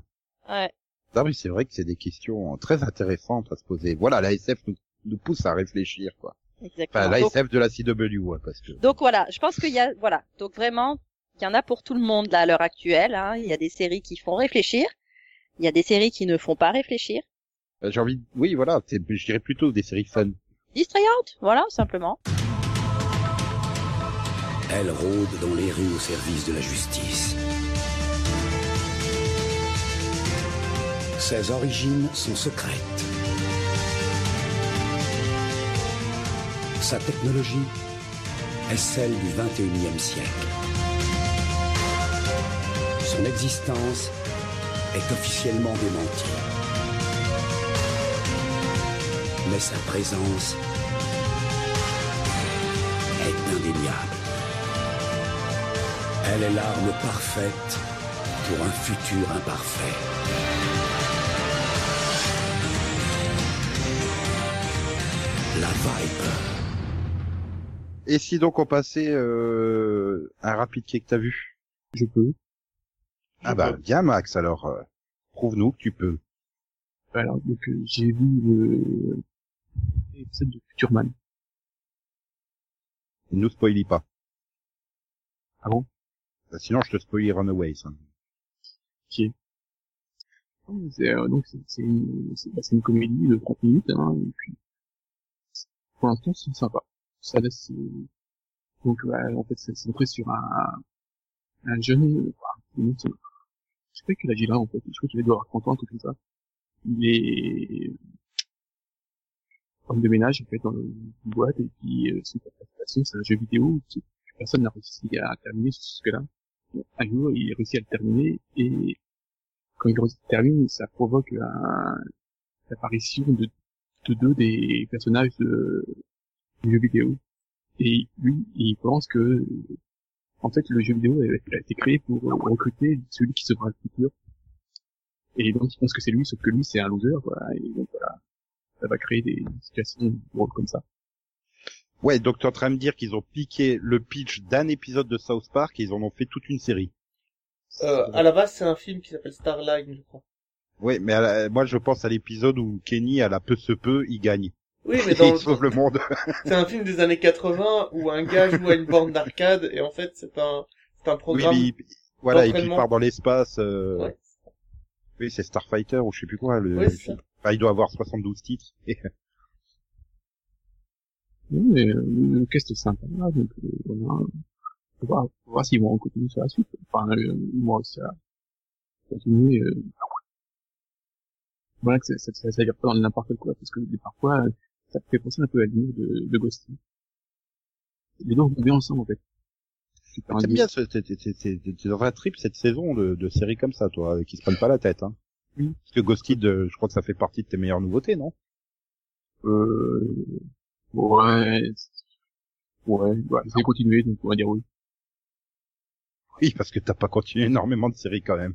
Ouais. Non mais c'est vrai que c'est des questions euh, très intéressantes à se poser. Voilà, la SF nous, nous pousse à réfléchir quoi. Exactement. Enfin, la SF de la CW, ouais, parce que. Donc voilà, je pense qu'il y a, voilà, donc vraiment il y en a pour tout le monde là à l'heure actuelle. Hein. Il y a des séries qui font réfléchir, il y a des séries qui ne font pas réfléchir. Euh, J'ai envie, de- oui, voilà, je dirais plutôt des séries fun. Distrayantes, voilà, simplement. Elle rôde dans les rues au service de la justice. Ses origines sont secrètes. Sa technologie est celle du 21e siècle. Son existence est officiellement démentie. Mais sa présence est indéniable. Elle est l'arme parfaite pour un futur imparfait. La Viper. Et si donc on passait euh, un rapide quai que t'as vu? Je peux. Ah bah viens Max alors, euh, prouve-nous que tu peux. Alors, donc, euh, j'ai vu le l'épisode de Futurman. Ne nous spoilie pas. Ah bon? Bah, sinon je te spoilie Runaways. hein. C'est, euh, donc, c'est, c'est une, c'est, bah, c'est une comédie de 30 minutes, hein, et puis, pour l'instant, c'est sympa. Ça laisse, euh, donc, ouais, en fait, c'est centré sur un, un jeune, euh, bah, une je sais pas quel âge il a, en fait. Je crois qu'il doit avoir 30 ans, truc comme ça. Il est, homme de ménage, en fait, dans une boîte, et puis, euh, son passion, c'est un jeu vidéo, personne n'a réussi à terminer jusque-là. Un jour, il réussit à le terminer, et quand il se termine, ça provoque un, l'apparition de, de deux des personnages de, du jeu vidéo. Et lui, il pense que, en fait, le jeu vidéo a, a été créé pour recruter celui qui sera le futur. Et donc, il pense que c'est lui, sauf que lui, c'est un loser, quoi. Et donc, voilà. Ça va créer des situations drôles comme ça. Ouais, donc tu es en train de me dire qu'ils ont piqué le pitch d'un épisode de South Park et ils en ont fait toute une série. Euh, à la base, c'est un film qui s'appelle Starline, je crois. Ouais, mais la- moi je pense à l'épisode où Kenny, à la peu se peut, il gagne. Oui, mais dans il sauve le monde. c'est un film des années 80 où un gars joue à une borne d'arcade et en fait, c'est un, c'est un Oui, programme. mais il- voilà, et puis il part dans l'espace. euh, Ouais. Oui, c'est Starfighter ou je sais plus quoi. Le... Ouais, c'est ça. Enfin, il doit avoir 72 titres. Oui, mais euh, le cast est sympa, donc euh, voilà. Faut voir, faut voir s'ils vont continuer sur la suite. Enfin, euh, moi, ça continuer. Euh... Voilà que ça, ça, ça, pas dans n'importe quoi, parce que parfois, euh, ça fait penser un peu à l'humour de, de Ghosty. Les deux vont bien ensemble, en fait. Super T'aimes indice. bien, ce- t'es t'es- t'es- t'es- t'es dans un trip cette saison de, de séries comme ça, toi, qui se prennent pas la tête. Hein. Oui. Parce que Ghosted, je crois que ça fait partie de tes meilleures nouveautés, non? Euh... Ouais... Ouais, ouais, je vais continuer, donc on va dire oui. Oui, parce que t'as pas continué énormément de séries quand même.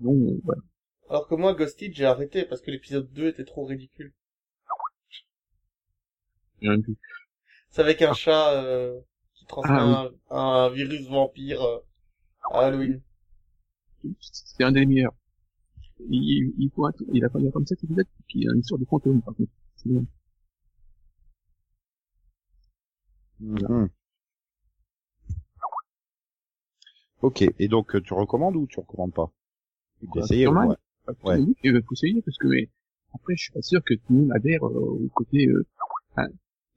Non, ouais. Alors que moi, Ghosted, j'ai arrêté parce que l'épisode 2 était trop ridicule. J'ai rien vu. C'est avec un chat euh, qui transmet Ah, un, un virus vampire euh, à Halloween. C'est un des meilleurs. Il, il, il a pas comme ça épisodes, puis il y a une histoire de fantôme, par contre. C'est bien. Mhm. Ok, et donc euh, tu recommandes ou tu recommandes pas? D'essayer au Superman moins. Ouais. Oui, il faut essayer, parce que, mais, après, je suis pas sûr que tout le monde adhère euh, au côté, euh,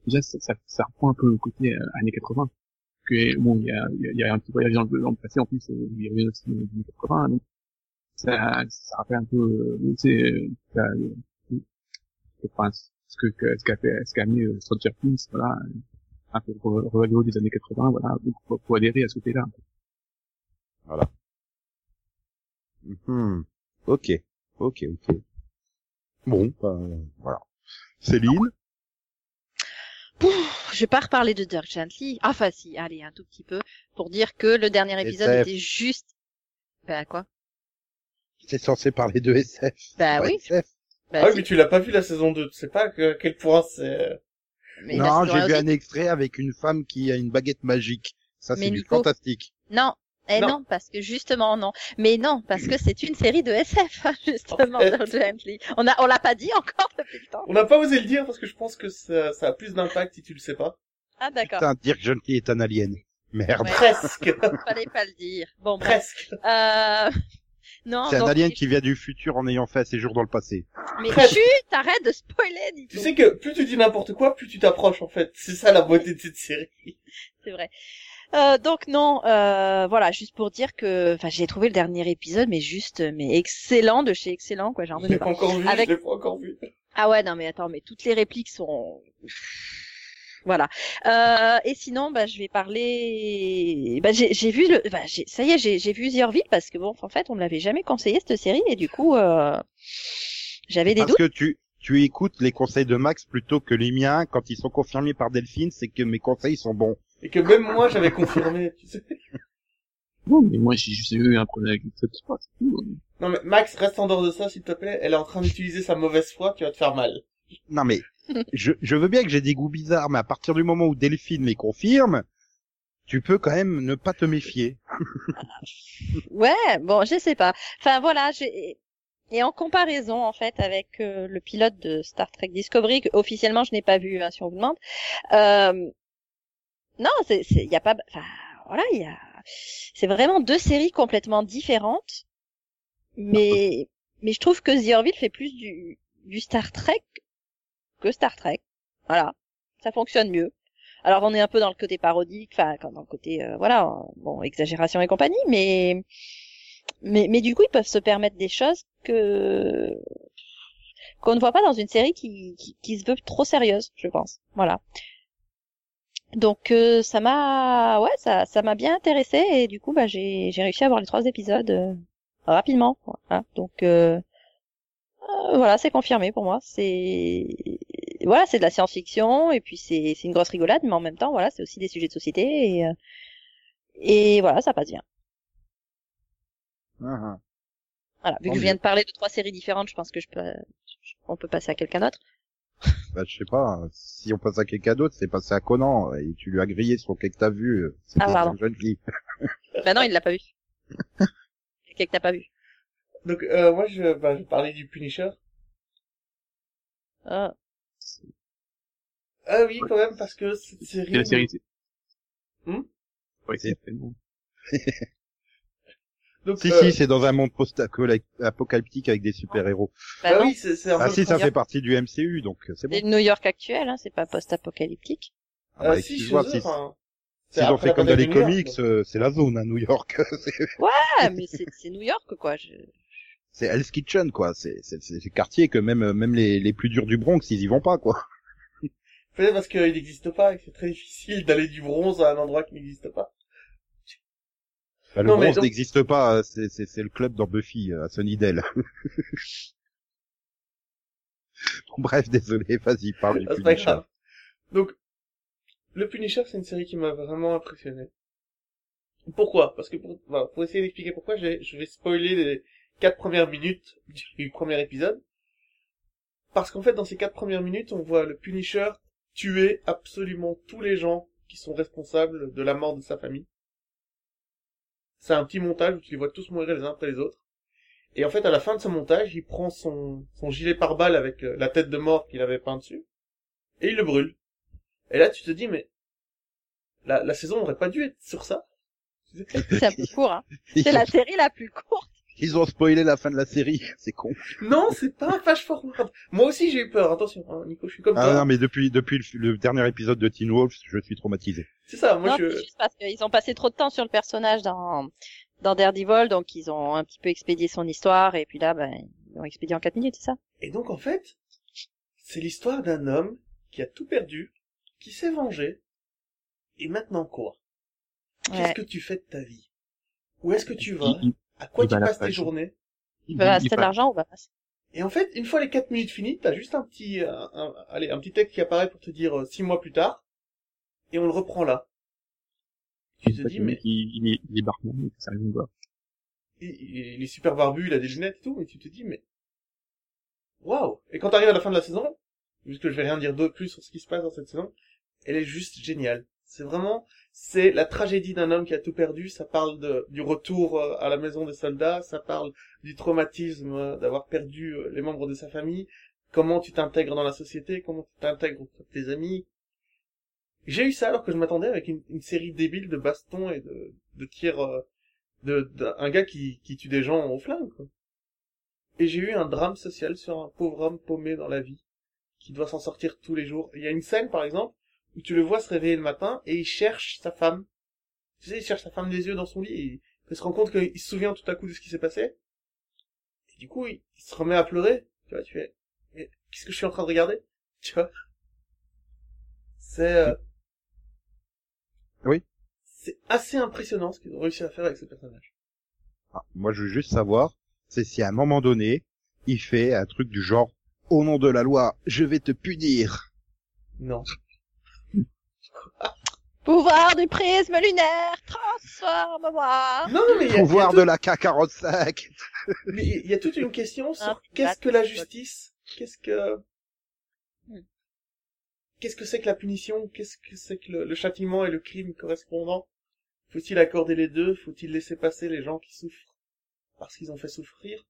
déjà, ça, ça, ça reprend un peu le côté euh, années 80. Que, bon, il y a, y a- y un petit voyage dans le, dans le passé, en plus, euh, il revient aussi les années 80, donc, ça, ça rappelle un peu, euh, tu sais, euh, ça, euh, enfin, ce que, ce qu'a fait, ce qu'a amené euh, Stranger Things, voilà, euh, un peu le re- revalio des années 80, voilà, donc, faut, faut adhérer à ce côté-là. Mhm. Ok, ok, ok. Bon, bah, voilà. Céline? Pouf, je vais pas reparler de Dirk Gently. Ah, Enfin, si, allez, un tout petit peu, pour dire que le dernier épisode SF. était juste... Bah, quoi? C'est censé parler de SF. Bah pas oui. SF. bah, ah oui, mais tu l'as pas vu la saison 2. Tu sais pas que- à quel point c'est... Mais la non, j'ai vu aussi. un extrait avec une femme qui a une baguette magique. Ça, c'est du fantastique. Non, eh Non. non. parce que justement non. Mais non, parce que c'est une série de SF, justement, En fait. Dirk Gently. On a, on l'a pas dit encore depuis le temps. On n'a pas osé le dire parce que je pense que ça, ça a plus d'impact si tu le sais pas. Ah, d'accord. Putain, Dirk Gently est un alien. Merde. Ouais. Presque. Fallait pas le dire. Bon. Presque. Euh... Non, C'est un alien qui vient du futur en ayant fait un séjour dans le passé. mais chut, arrête de spoiler, Nico. Tu sais que plus tu dis n'importe quoi, plus tu t'approches en fait. C'est ça la beauté de cette série. c'est vrai. Euh, donc non, euh, voilà, juste pour dire que, enfin, j'ai trouvé le dernier épisode, mais juste, mais excellent de chez excellent, quoi. J'en revenais pas pas. encore vu, Avec- je l'ai pas encore vu. Ah ouais, non, mais attends, mais toutes les répliques sont, voilà. Euh, et sinon, bah, je vais parler. Bah, j'ai j'ai vu le. Bah, j'ai- ça y est, j'ai j'ai vu The Orville parce que bon, en fait, on me l'avait jamais conseillé cette série et du coup, euh, j'avais des Parce doutes. que tu, tu écoutes les conseils de Max plutôt que les miens quand ils sont confirmés par Delphine, c'est que mes conseils sont bons. Et que même moi, j'avais confirmé, tu sais. Non, mais moi, j'ai juste eu un problème avec l'épisode 3, c'est tout. hein. Non mais Max, reste en dehors de ça, s'il te plaît. Elle est en train d'utiliser sa mauvaise foi qui va te faire mal. Non mais je, je veux bien que j'ai des goûts bizarres, mais à partir du moment où Delphine les confirme, tu peux quand même ne pas te méfier. Ouais, bon, je sais pas. Enfin voilà, j'ai et en comparaison en fait avec euh, le pilote de Star Trek Discovery que officiellement je n'ai pas vu, hein, si on vous demande. Euh, non, c'est c'est y a pas. Enfin voilà, il y a. C'est vraiment deux séries complètement différentes, mais mais je trouve que The Orville fait plus du du Star Trek que Star Trek. Voilà, ça fonctionne mieux. Alors on est un peu dans le côté parodique, enfin dans le côté euh, voilà, bon exagération et compagnie, mais mais mais du coup ils peuvent se permettre des choses que qu'on ne voit pas dans une série qui, qui se veut trop sérieuse, je pense. Voilà. Donc euh, ça m'a ouais ça ça m'a bien intéressé et du coup bah j'ai j'ai réussi à voir les trois épisodes euh, rapidement. Voilà. Donc euh, euh, voilà c'est confirmé pour moi. C'est voilà c'est de la science-fiction et puis c'est c'est une grosse rigolade mais en même temps voilà c'est aussi des sujets de société et euh, et voilà ça passe bien. Ah, ah. Voilà, vu que je viens de parler de trois séries différentes, je pense que je peux, on peut passer à quelqu'un d'autre. Bah, je sais pas, si on passe à quelqu'un d'autre, c'est passé à Conan, et tu lui as grillé sur quelqu'un que t'as vu, euh, c'était Ah, pardon. une jeune fille. bah non, il l'a pas vu. Quelqu'un que t'as pas vu. Donc euh, moi, je, bah, je parlais du Punisher. Ah. Ah oui, quand même, parce que cette série... C'est la série, c'est... Hmm? Ouais, c'est tellement... Donc, Si, euh, si, c'est dans un monde post-apocalyptique avec des super-héros. Bah Bah non, oui, c'est c'est un Ah si, le ça fait partie du MCU, donc euh, c'est bon. c'est le New York actuel, hein, c'est pas post-apocalyptique. Ah, bah, Euh, si, eux, si- enfin, S'ils ont fait comme dans les comics, euh, c'est la zone à New York. Ah, mais c'est c'est New York, quoi. Je... c'est Hell's Kitchen, quoi. C'est c'est c'est des quartiers que même même les les plus durs du Bronx, ils y vont pas, quoi. Peut-être parce qu'il n'existe pas et que c'est très difficile d'aller du bronze à un endroit qui n'existe pas. Bah, le Non, donc- n'existe pas. euh, C'est c'est c'est le club dans Buffy euh, à Sunnydale. Bon, Bref, désolé. Vas-y, parle du Ah, Punisher. Donc, le Punisher, c'est une série qui m'a vraiment impressionné. Pourquoi? Parce que pour, voilà, pour essayer d'expliquer pourquoi, je vais spoiler les quatre premières minutes du premier épisode. Parce qu'en fait, dans ces quatre premières minutes, on voit le Punisher tuer absolument tous les gens qui sont responsables de la mort de sa famille. C'est un petit montage où tu les vois tous mourir les uns après les autres. Et en fait, à la fin de ce montage, il prend son, son gilet pare-balles avec euh, la tête de mort qu'il avait peint dessus, et il le brûle. Et là, tu te dis, mais la, la saison n'aurait pas dû être sur ça. C'est un peu court, hein. C'est la série la plus courte. Ils ont spoilé la fin de la série. C'est con. Non, c'est pas un flash forward. Moi aussi, j'ai eu peur. Attention, hein, Nico, je suis comme Ah toi. non, mais depuis depuis le, le dernier épisode de Teen Wolf, je suis traumatisé. C'est ça, moi non, je... c'est juste parce qu'ils ont passé trop de temps sur le personnage dans, dans Daredevil, donc ils ont un petit peu expédié son histoire, et puis là, ben, ils l'ont expédié en 4 minutes, c'est ça? Et donc, en fait, c'est l'histoire d'un homme qui a tout perdu, qui s'est vengé, et maintenant quoi? Qu'est-ce Ouais. que tu fais de ta vie? Où est-ce que tu vas? À quoi il tu va à la passes tes journées? Il, Bah, il c'était de l'argent ou pas? Et en fait, une fois les 4 minutes finies, t'as juste un petit, euh, un, allez, un petit texte qui apparaît pour te dire 6 mois plus tard, et on le reprend là. Tu te dis, mais il, il est, il est barman, mais ça rien à voir. il, il est super barbu, il a des lunettes et tout, mais tu te dis, mais waouh Et quand t'arrives à la fin de la saison, puisque je vais rien dire de plus sur ce qui se passe dans cette saison, elle est juste géniale. C'est vraiment, c'est la tragédie d'un homme qui a tout perdu. Ça parle de, du retour euh, à la maison des soldats, ça parle du traumatisme euh, d'avoir perdu euh, les membres de sa famille, comment tu t'intègres dans la société, comment tu t'intègres auprès de tes amis? J'ai eu ça alors que je m'attendais avec une, série débile de bastons et de, de tirs, de, gars qui, tue des gens au flingue. Et j'ai eu un drame social sur un pauvre homme paumé dans la vie, qui doit s'en sortir tous les jours. Il y a une scène, par exemple, où tu le vois se réveiller le matin et il cherche sa femme. Tu sais, il cherche sa femme des yeux dans son lit et il se rend compte qu'il se souvient tout à coup de ce qui s'est passé. Et du coup, il, il se remet à pleurer. Tu vois, tu fais, mais qu'est-ce que je suis en train de regarder? Tu vois? C'est, euh, Oui. C'est assez impressionnant ce qu'ils ont réussi à faire avec ce personnage. Ah, moi, je veux juste savoir, c'est si à un moment donné, il fait un truc du genre Au nom de la loi, je vais te punir. Non. Pouvoir du prisme lunaire, transforme-moi. Non, non, mais il y a, il y a Pouvoir tout- de la K45. mais il y a toute une question sur Ah, qu'est-ce bah, que la justice, qu'est-ce que, Hmm. qu'est-ce que c'est que la punition, qu'est-ce que c'est que le, le châtiment et le crime correspondant? Faut-il accorder les deux? Faut-il laisser passer les gens qui souffrent parce qu'ils ont fait souffrir?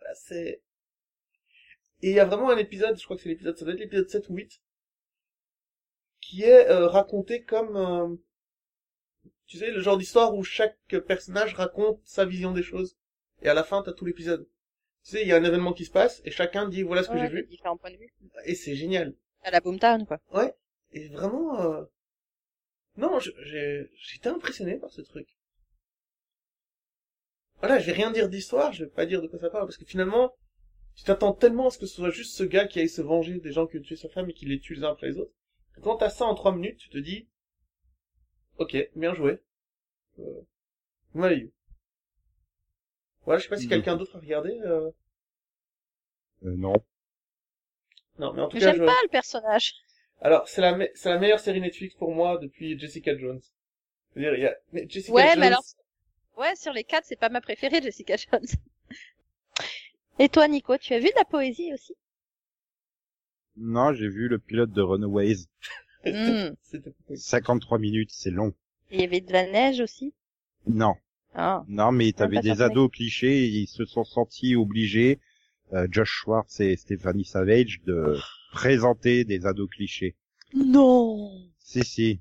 Bah, c'est, et il y a vraiment un épisode, je crois que c'est l'épisode, ça doit être l'épisode 7 ou 8, qui est euh, raconté comme, euh, tu sais, le genre d'histoire où chaque personnage raconte sa vision des choses. Et à la fin, t'as tout l'épisode. Tu sais, il y a un événement qui se passe, et chacun dit, voilà ce que Ouais, j'ai vu. différents points de vue. Et c'est génial. À la Boomtown, quoi. Et vraiment, euh... non, j'étais impressionné par ce truc. Voilà, je vais rien dire d'histoire, je vais pas dire de quoi ça parle, parce que finalement, tu t'attends tellement à ce que ce soit juste ce gars qui aille se venger des gens qui ont tué sa femme et qui les tue les uns après les autres. Quand t'as ça en trois minutes, tu te dis, ok, bien joué. Euh... vous m'avez eu. Voilà, je sais pas si quelqu'un d'autre a regardé. Euh... Euh, non. Non, mais en tout Mais cas, j'aime je... pas le personnage. alors c'est la me- c'est la meilleure série Netflix pour moi depuis Jessica Jones. C'est-à-dire, il y a mais Jessica Ouais, Jones. mais alors, ouais, sur les quatre, c'est pas ma préférée, Jessica Jones. Et toi, Nico, tu as vu de la poésie aussi? Non, j'ai vu le pilote de Runaways. Hmm. C'était pas possible. 53 minutes, c'est long. Et il y avait de la neige aussi? Non. Ah. Non, mais t'avais pas des ados clichés, et ils se sont sentis obligés, euh, Josh Schwartz et Stephanie Savage, de présenter des ados clichés. Non Si, si.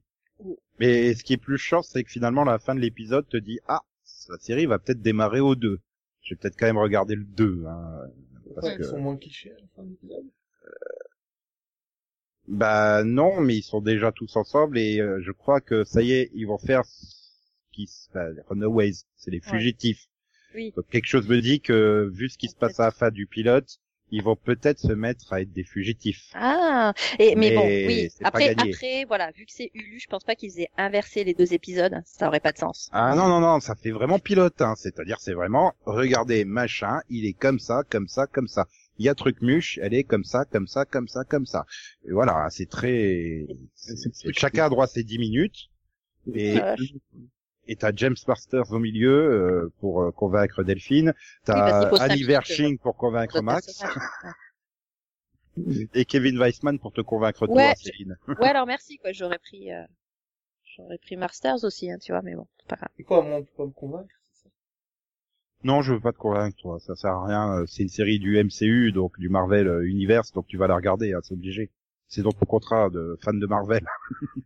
Mais ce qui est plus chiant, c'est que finalement, la fin de l'épisode te dit, ah, la série va peut-être démarrer au 2. Je vais peut-être quand même regarder le 2, hein, parce Ils que, sont moins clichés à la fin de l'épisode. Bah non, mais ils sont déjà tous ensemble et euh, je crois que ça y est, ils vont faire ce qui se bah, les Runaways, c'est les Ouais. fugitifs. Oui. Donc quelque chose me dit que vu ce qui se passe à la fin du pilote, ils vont peut-être se mettre à être des fugitifs. Ah et, mais, Mais bon, oui. Après, après, voilà, vu que c'est Hulu, je pense pas qu'ils aient inversé les deux épisodes. Ça aurait pas de sens. Ah non non non, ça fait vraiment pilote, hein. c'est-à-dire c'est vraiment regardez machin, il est comme ça, comme ça, comme ça. Il y a truc muche, elle est comme ça, comme ça, comme ça, comme ça. Et voilà, c'est très. Chacun a droit à ses 10 minutes. Et et t'as James Masters au milieu euh, pour euh, convaincre Delphine. T'as Annie Wershing pour convaincre Max. Et Kevin Weissman pour te convaincre toi, Ouais. Céline. Ouais, alors merci, quoi. J'aurais pris, euh, j'aurais pris Masters aussi, hein, tu vois, mais bon, c'est pas grave. Et quoi, moi, on peut pas me convaincre, Non, je veux pas te convaincre, toi. Ça sert à rien. euh, C'est une série du MCU, donc du Marvel euh, Universe, donc tu vas la regarder, hein, c'est obligé. C'est donc ton contrat de fan de Marvel.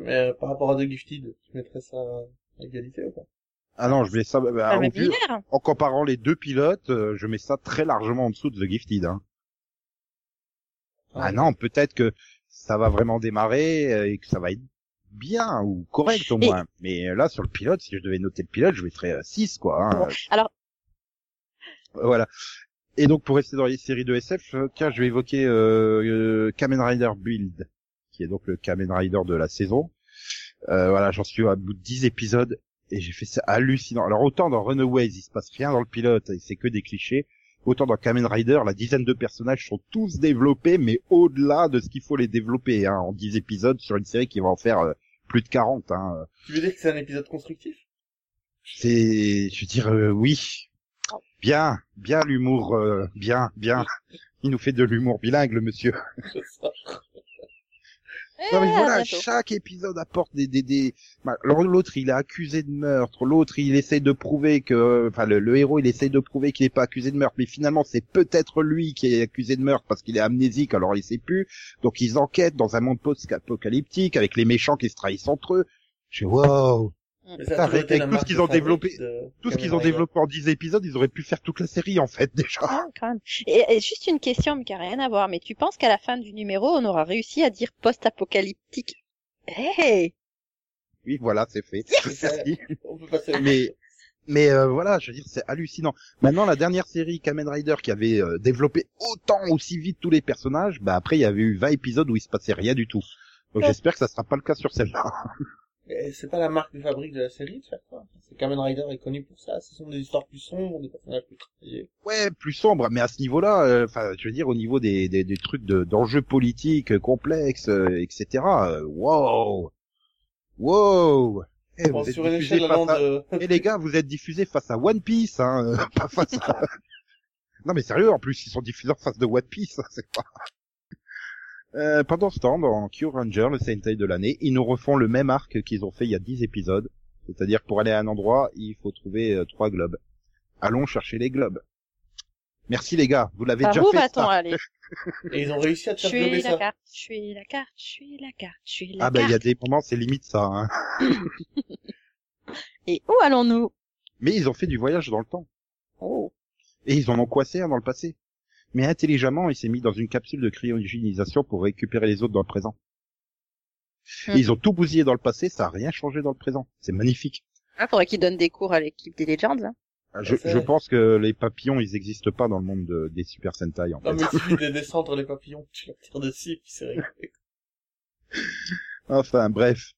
Mais euh, par rapport à The Gifted, tu mettrais ça à égalité ou pas? Ah non, je mets ça. bah, vu- univers. en comparant les deux pilotes, euh, je mets ça très largement en dessous de The Gifted. Hein. Ah non, peut-être que ça va vraiment démarrer et que ça va être bien ou correct au Et- moins. Mais euh, là, sur le pilote, si je devais noter le pilote, je mettrais 6, quoi. hein. Bon, alors, Voilà. Et donc, pour rester dans les séries de SF, euh, tiens, je vais évoquer euh, euh, Kamen Rider Build, qui est donc le Kamen Rider de la saison. Euh, voilà, j'en suis à bout de 10 épisodes et j'ai fait ça hallucinant. Alors, autant dans Runaways, il se passe rien dans le pilote, et c'est que des clichés. Autant dans Kamen Rider, la dizaine de personnages sont tous développés, mais au-delà de ce qu'il faut les développer, hein, en 10 épisodes sur une série qui va en faire euh, plus de 40. Hein. Tu veux dire que c'est un épisode constructif? C'est, je veux dire, euh, oui. Bien, bien l'humour, euh, bien, bien. Il nous fait de l'humour bilingue, le monsieur. Ça. Non mais eh, voilà, chaque épisode apporte des, des, des... Bah, alors, L'autre, il est accusé de meurtre. L'autre, il essaie de prouver que... Enfin, le, le héros, il essaie de prouver qu'il n'est pas accusé de meurtre. Mais finalement, c'est peut-être lui qui est accusé de meurtre parce qu'il est amnésique, alors il sait plus. Donc, ils enquêtent dans un monde post-apocalyptique avec les méchants qui se trahissent entre eux. Je fais, wow Putain, été avec tout ce qu'ils ont développé- de Tout ce Kamen qu'ils ont Rider. développé en 10 épisodes, ils auraient pu faire toute la série, en fait, déjà. Ah, quand même. Et, et juste une question, mais qui a rien à voir. Mais tu penses qu'à la fin du numéro, on aura réussi à dire post-apocalyptique? Hey Oui, voilà, c'est fait. Merci. On peut passer mais mais euh, voilà, je veux dire, c'est hallucinant. Maintenant, la dernière série Kamen Rider qui avait euh, développé autant aussi vite tous les personnages, bah après il y avait eu 20 épisodes où il se passait rien du tout. Donc Ouais. j'espère que ça sera pas le cas sur celle-là. Et c'est pas la marque de fabrique de la série de faire ça. C'est Kamen Rider est connu pour ça. Ce sont des histoires plus sombres, des personnages plus travaillés. Ouais, plus sombre, mais à ce niveau-là, euh, enfin, je veux dire, au niveau des, des, des trucs de- d'enjeux politiques euh, complexes, euh, etc. euh, wow, wow. Eh, Bon, vous êtes sur une échelle face à... de... Eh les gars, vous êtes diffusés face à One Piece, hein, euh, pas face à... non mais sérieux, en plus, ils sont diffusés en face de One Piece, hein, c'est pas... Euh, pendant ce temps, dans Q Ranger, le Sentai de l'année, ils nous refont le même arc qu'ils ont fait il y a 10 épisodes. C'est-à-dire pour aller à un endroit, il faut trouver euh, trois globes. Allons chercher les globes. Merci les gars, vous l'avez Par déjà où fait va-t-on ça. aller? Et ils ont réussi à te Je faire glober suis la ça. carte, je suis la carte, je suis la carte, je suis la Ah ben il y a des moments, c'est limite ça. Hein. Et où allons-nous? Mais ils ont fait du voyage dans le temps. Oh. Et ils en ont coincé un dans le passé. Mais intelligemment, il s'est mis dans une capsule de cryogénisation pour récupérer les autres dans le présent. Et Hmm. ils ont tout bousillé dans le passé, ça a rien changé dans le présent. C'est magnifique. Ah, faudrait qu'ils donnent des cours à l'équipe des Legends. Hein. Ah, Je, fait. je pense que les papillons, ils existent pas dans le monde de- des Super Sentai en fait. Non, mais il suffit de descendre les papillons, tu leur tires dessus, puis c'est réglé. Enfin, bref.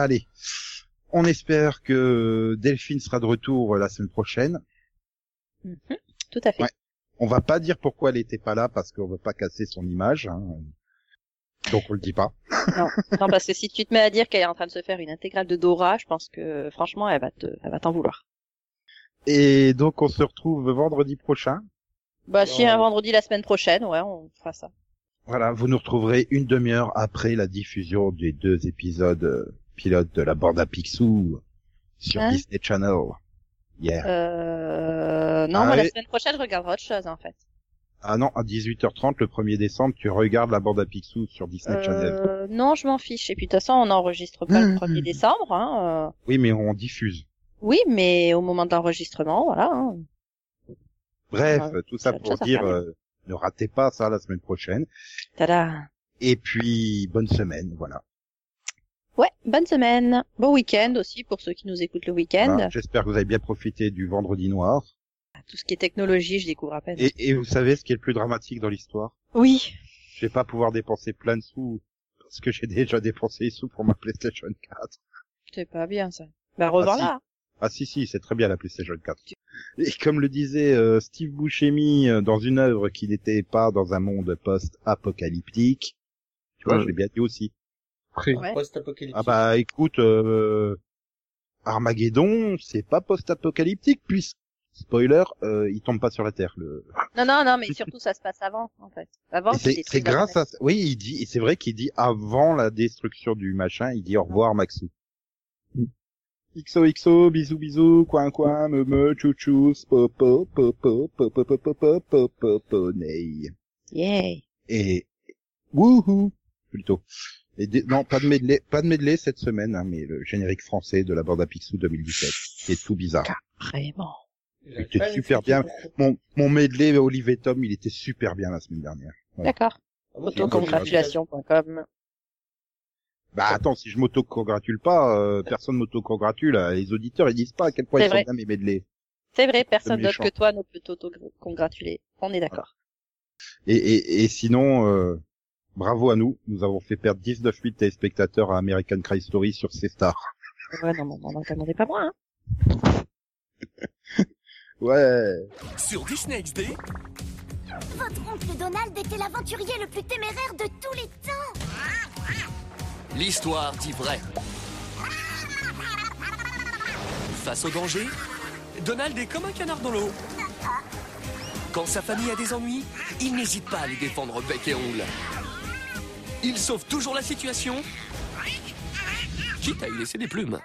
Allez. On espère que Delphine sera de retour la semaine prochaine. Mhm. Tout à fait. Ouais. On va pas dire pourquoi elle était pas là parce qu'on veut pas casser son image. hein. Donc on le dit pas. Non, parce que si tu te mets à dire qu'elle est en train de se faire une intégrale de Dora, je pense que franchement, elle va te, elle va t'en vouloir. Et donc on se retrouve vendredi prochain. Bah, si Non. un vendredi la semaine prochaine, ouais, on fera ça. Voilà, vous nous retrouverez une demi-heure après la diffusion des deux épisodes pilotes de la bande à Picsou sur Hein Disney Channel. Yeah. Euh, non, Ah moi, la oui. semaine prochaine, je regarderai autre chose, en fait. Ah non, à 18h30 le 1er décembre, tu regardes la bande à Picsou sur Disney Channel. Euh, non, je m'en fiche. Et puis, de toute façon, on n'enregistre pas le Mmh. 1er décembre, hein. euh. Oui, mais on diffuse. Oui, mais au moment de l'enregistrement, voilà. hein. Bref, tout ça pour dire, euh, ne ratez pas ça la semaine prochaine. Tada. Et puis, bonne semaine, voilà. Ouais, bonne semaine. Bon week-end aussi pour ceux qui nous écoutent le week-end. Voilà. J'espère que vous avez bien profité du vendredi noir. Tout ce qui est technologie, je découvre à peine. Et, et vous savez ce qui est le plus dramatique dans l'histoire? Oui. Je vais pas pouvoir dépenser plein de sous parce que j'ai déjà dépensé les sous pour ma PlayStation 4. C'est pas bien, ça. Bah, revends-la. Ah si si, c'est très bien la PlayStation 4. Et comme le disait euh, Steve Buscemi euh, dans une œuvre qui n'était pas dans un monde post-apocalyptique, tu vois, Ouais. je l'ai bien dit aussi. Ouais. Post-apocalyptique. Ah bah écoute, euh, Armageddon, c'est pas post-apocalyptique puisque spoiler, euh, il tombe pas sur la Terre. Le... Non, non, non, mais surtout, ça se passe avant, en fait. Avant, C'est grâce à oui, il dit, et c'est vrai qu'il dit avant la destruction du machin, il dit au revoir Maxou. XOXO, bisous bisous, coin coin, me me, chouchou, popo, popo, popo, popo, popo, popo, ney. Yeah. Et wouhou, plutôt. Et des- non, pas de medley, pas de medley cette semaine, hein, mais le générique français de la bande à Picsou 2017, c'est tout bizarre. C'était pas à super bien. Mon, mon medley Olivier Tom, il était super bien la semaine dernière. Voilà. D'accord. Ah, moi, Autocongratulations.com. Bah attends, si je m'auto-congratule pas, euh, personne m'auto-congratule. Les auditeurs, ils disent pas à quel point ils vrai. sont bien mes medley. C'est vrai, personne d'autre que toi ne peut t'auto-congratuler. On est d'accord. Et, et, et sinon, euh, bravo à nous. Nous avons fait perdre 19 000 téléspectateurs à American Crime Story sur C-Star. Ouais, non, non, non, non, t'attendais pas moi, hein. Ouais. Sur Disney XD, Votre oncle Donald était l'aventurier le plus téméraire de tous les temps. L'histoire dit vrai. Face au danger, Donald est comme un canard dans l'eau. Quand sa famille a des ennuis, il n'hésite pas à les défendre bec et ongles. Il sauve toujours la situation, quitte à y laisser des plumes.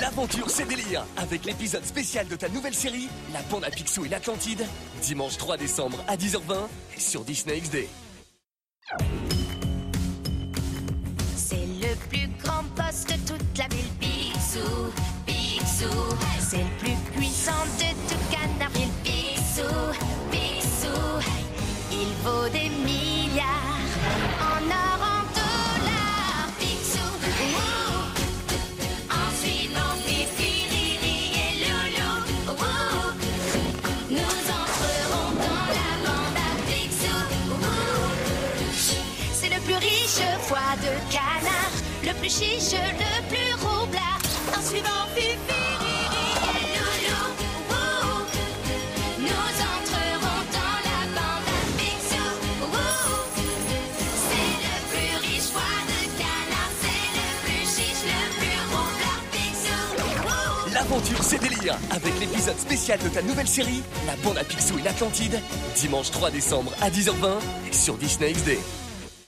L'aventure, c'est délire Avec l'épisode spécial de ta nouvelle série, La bande à Picsou et l'Atlantide, dimanche 3 décembre à 10h20 sur Disney XD. Foie de canard, le plus chiche, le plus roublard. En suivant Fifi, Riri et Loulou, ouh. nous entrerons dans la bande à Picsou. ouh. C'est le plus riche foie de canard, c'est le plus chiche, le plus roublard. Picsou. L'aventure, c'est délire Avec l'épisode spécial de ta nouvelle série, La bande à Picsou et l'Atlantide, dimanche 3 décembre à 10h20 sur Disney XD.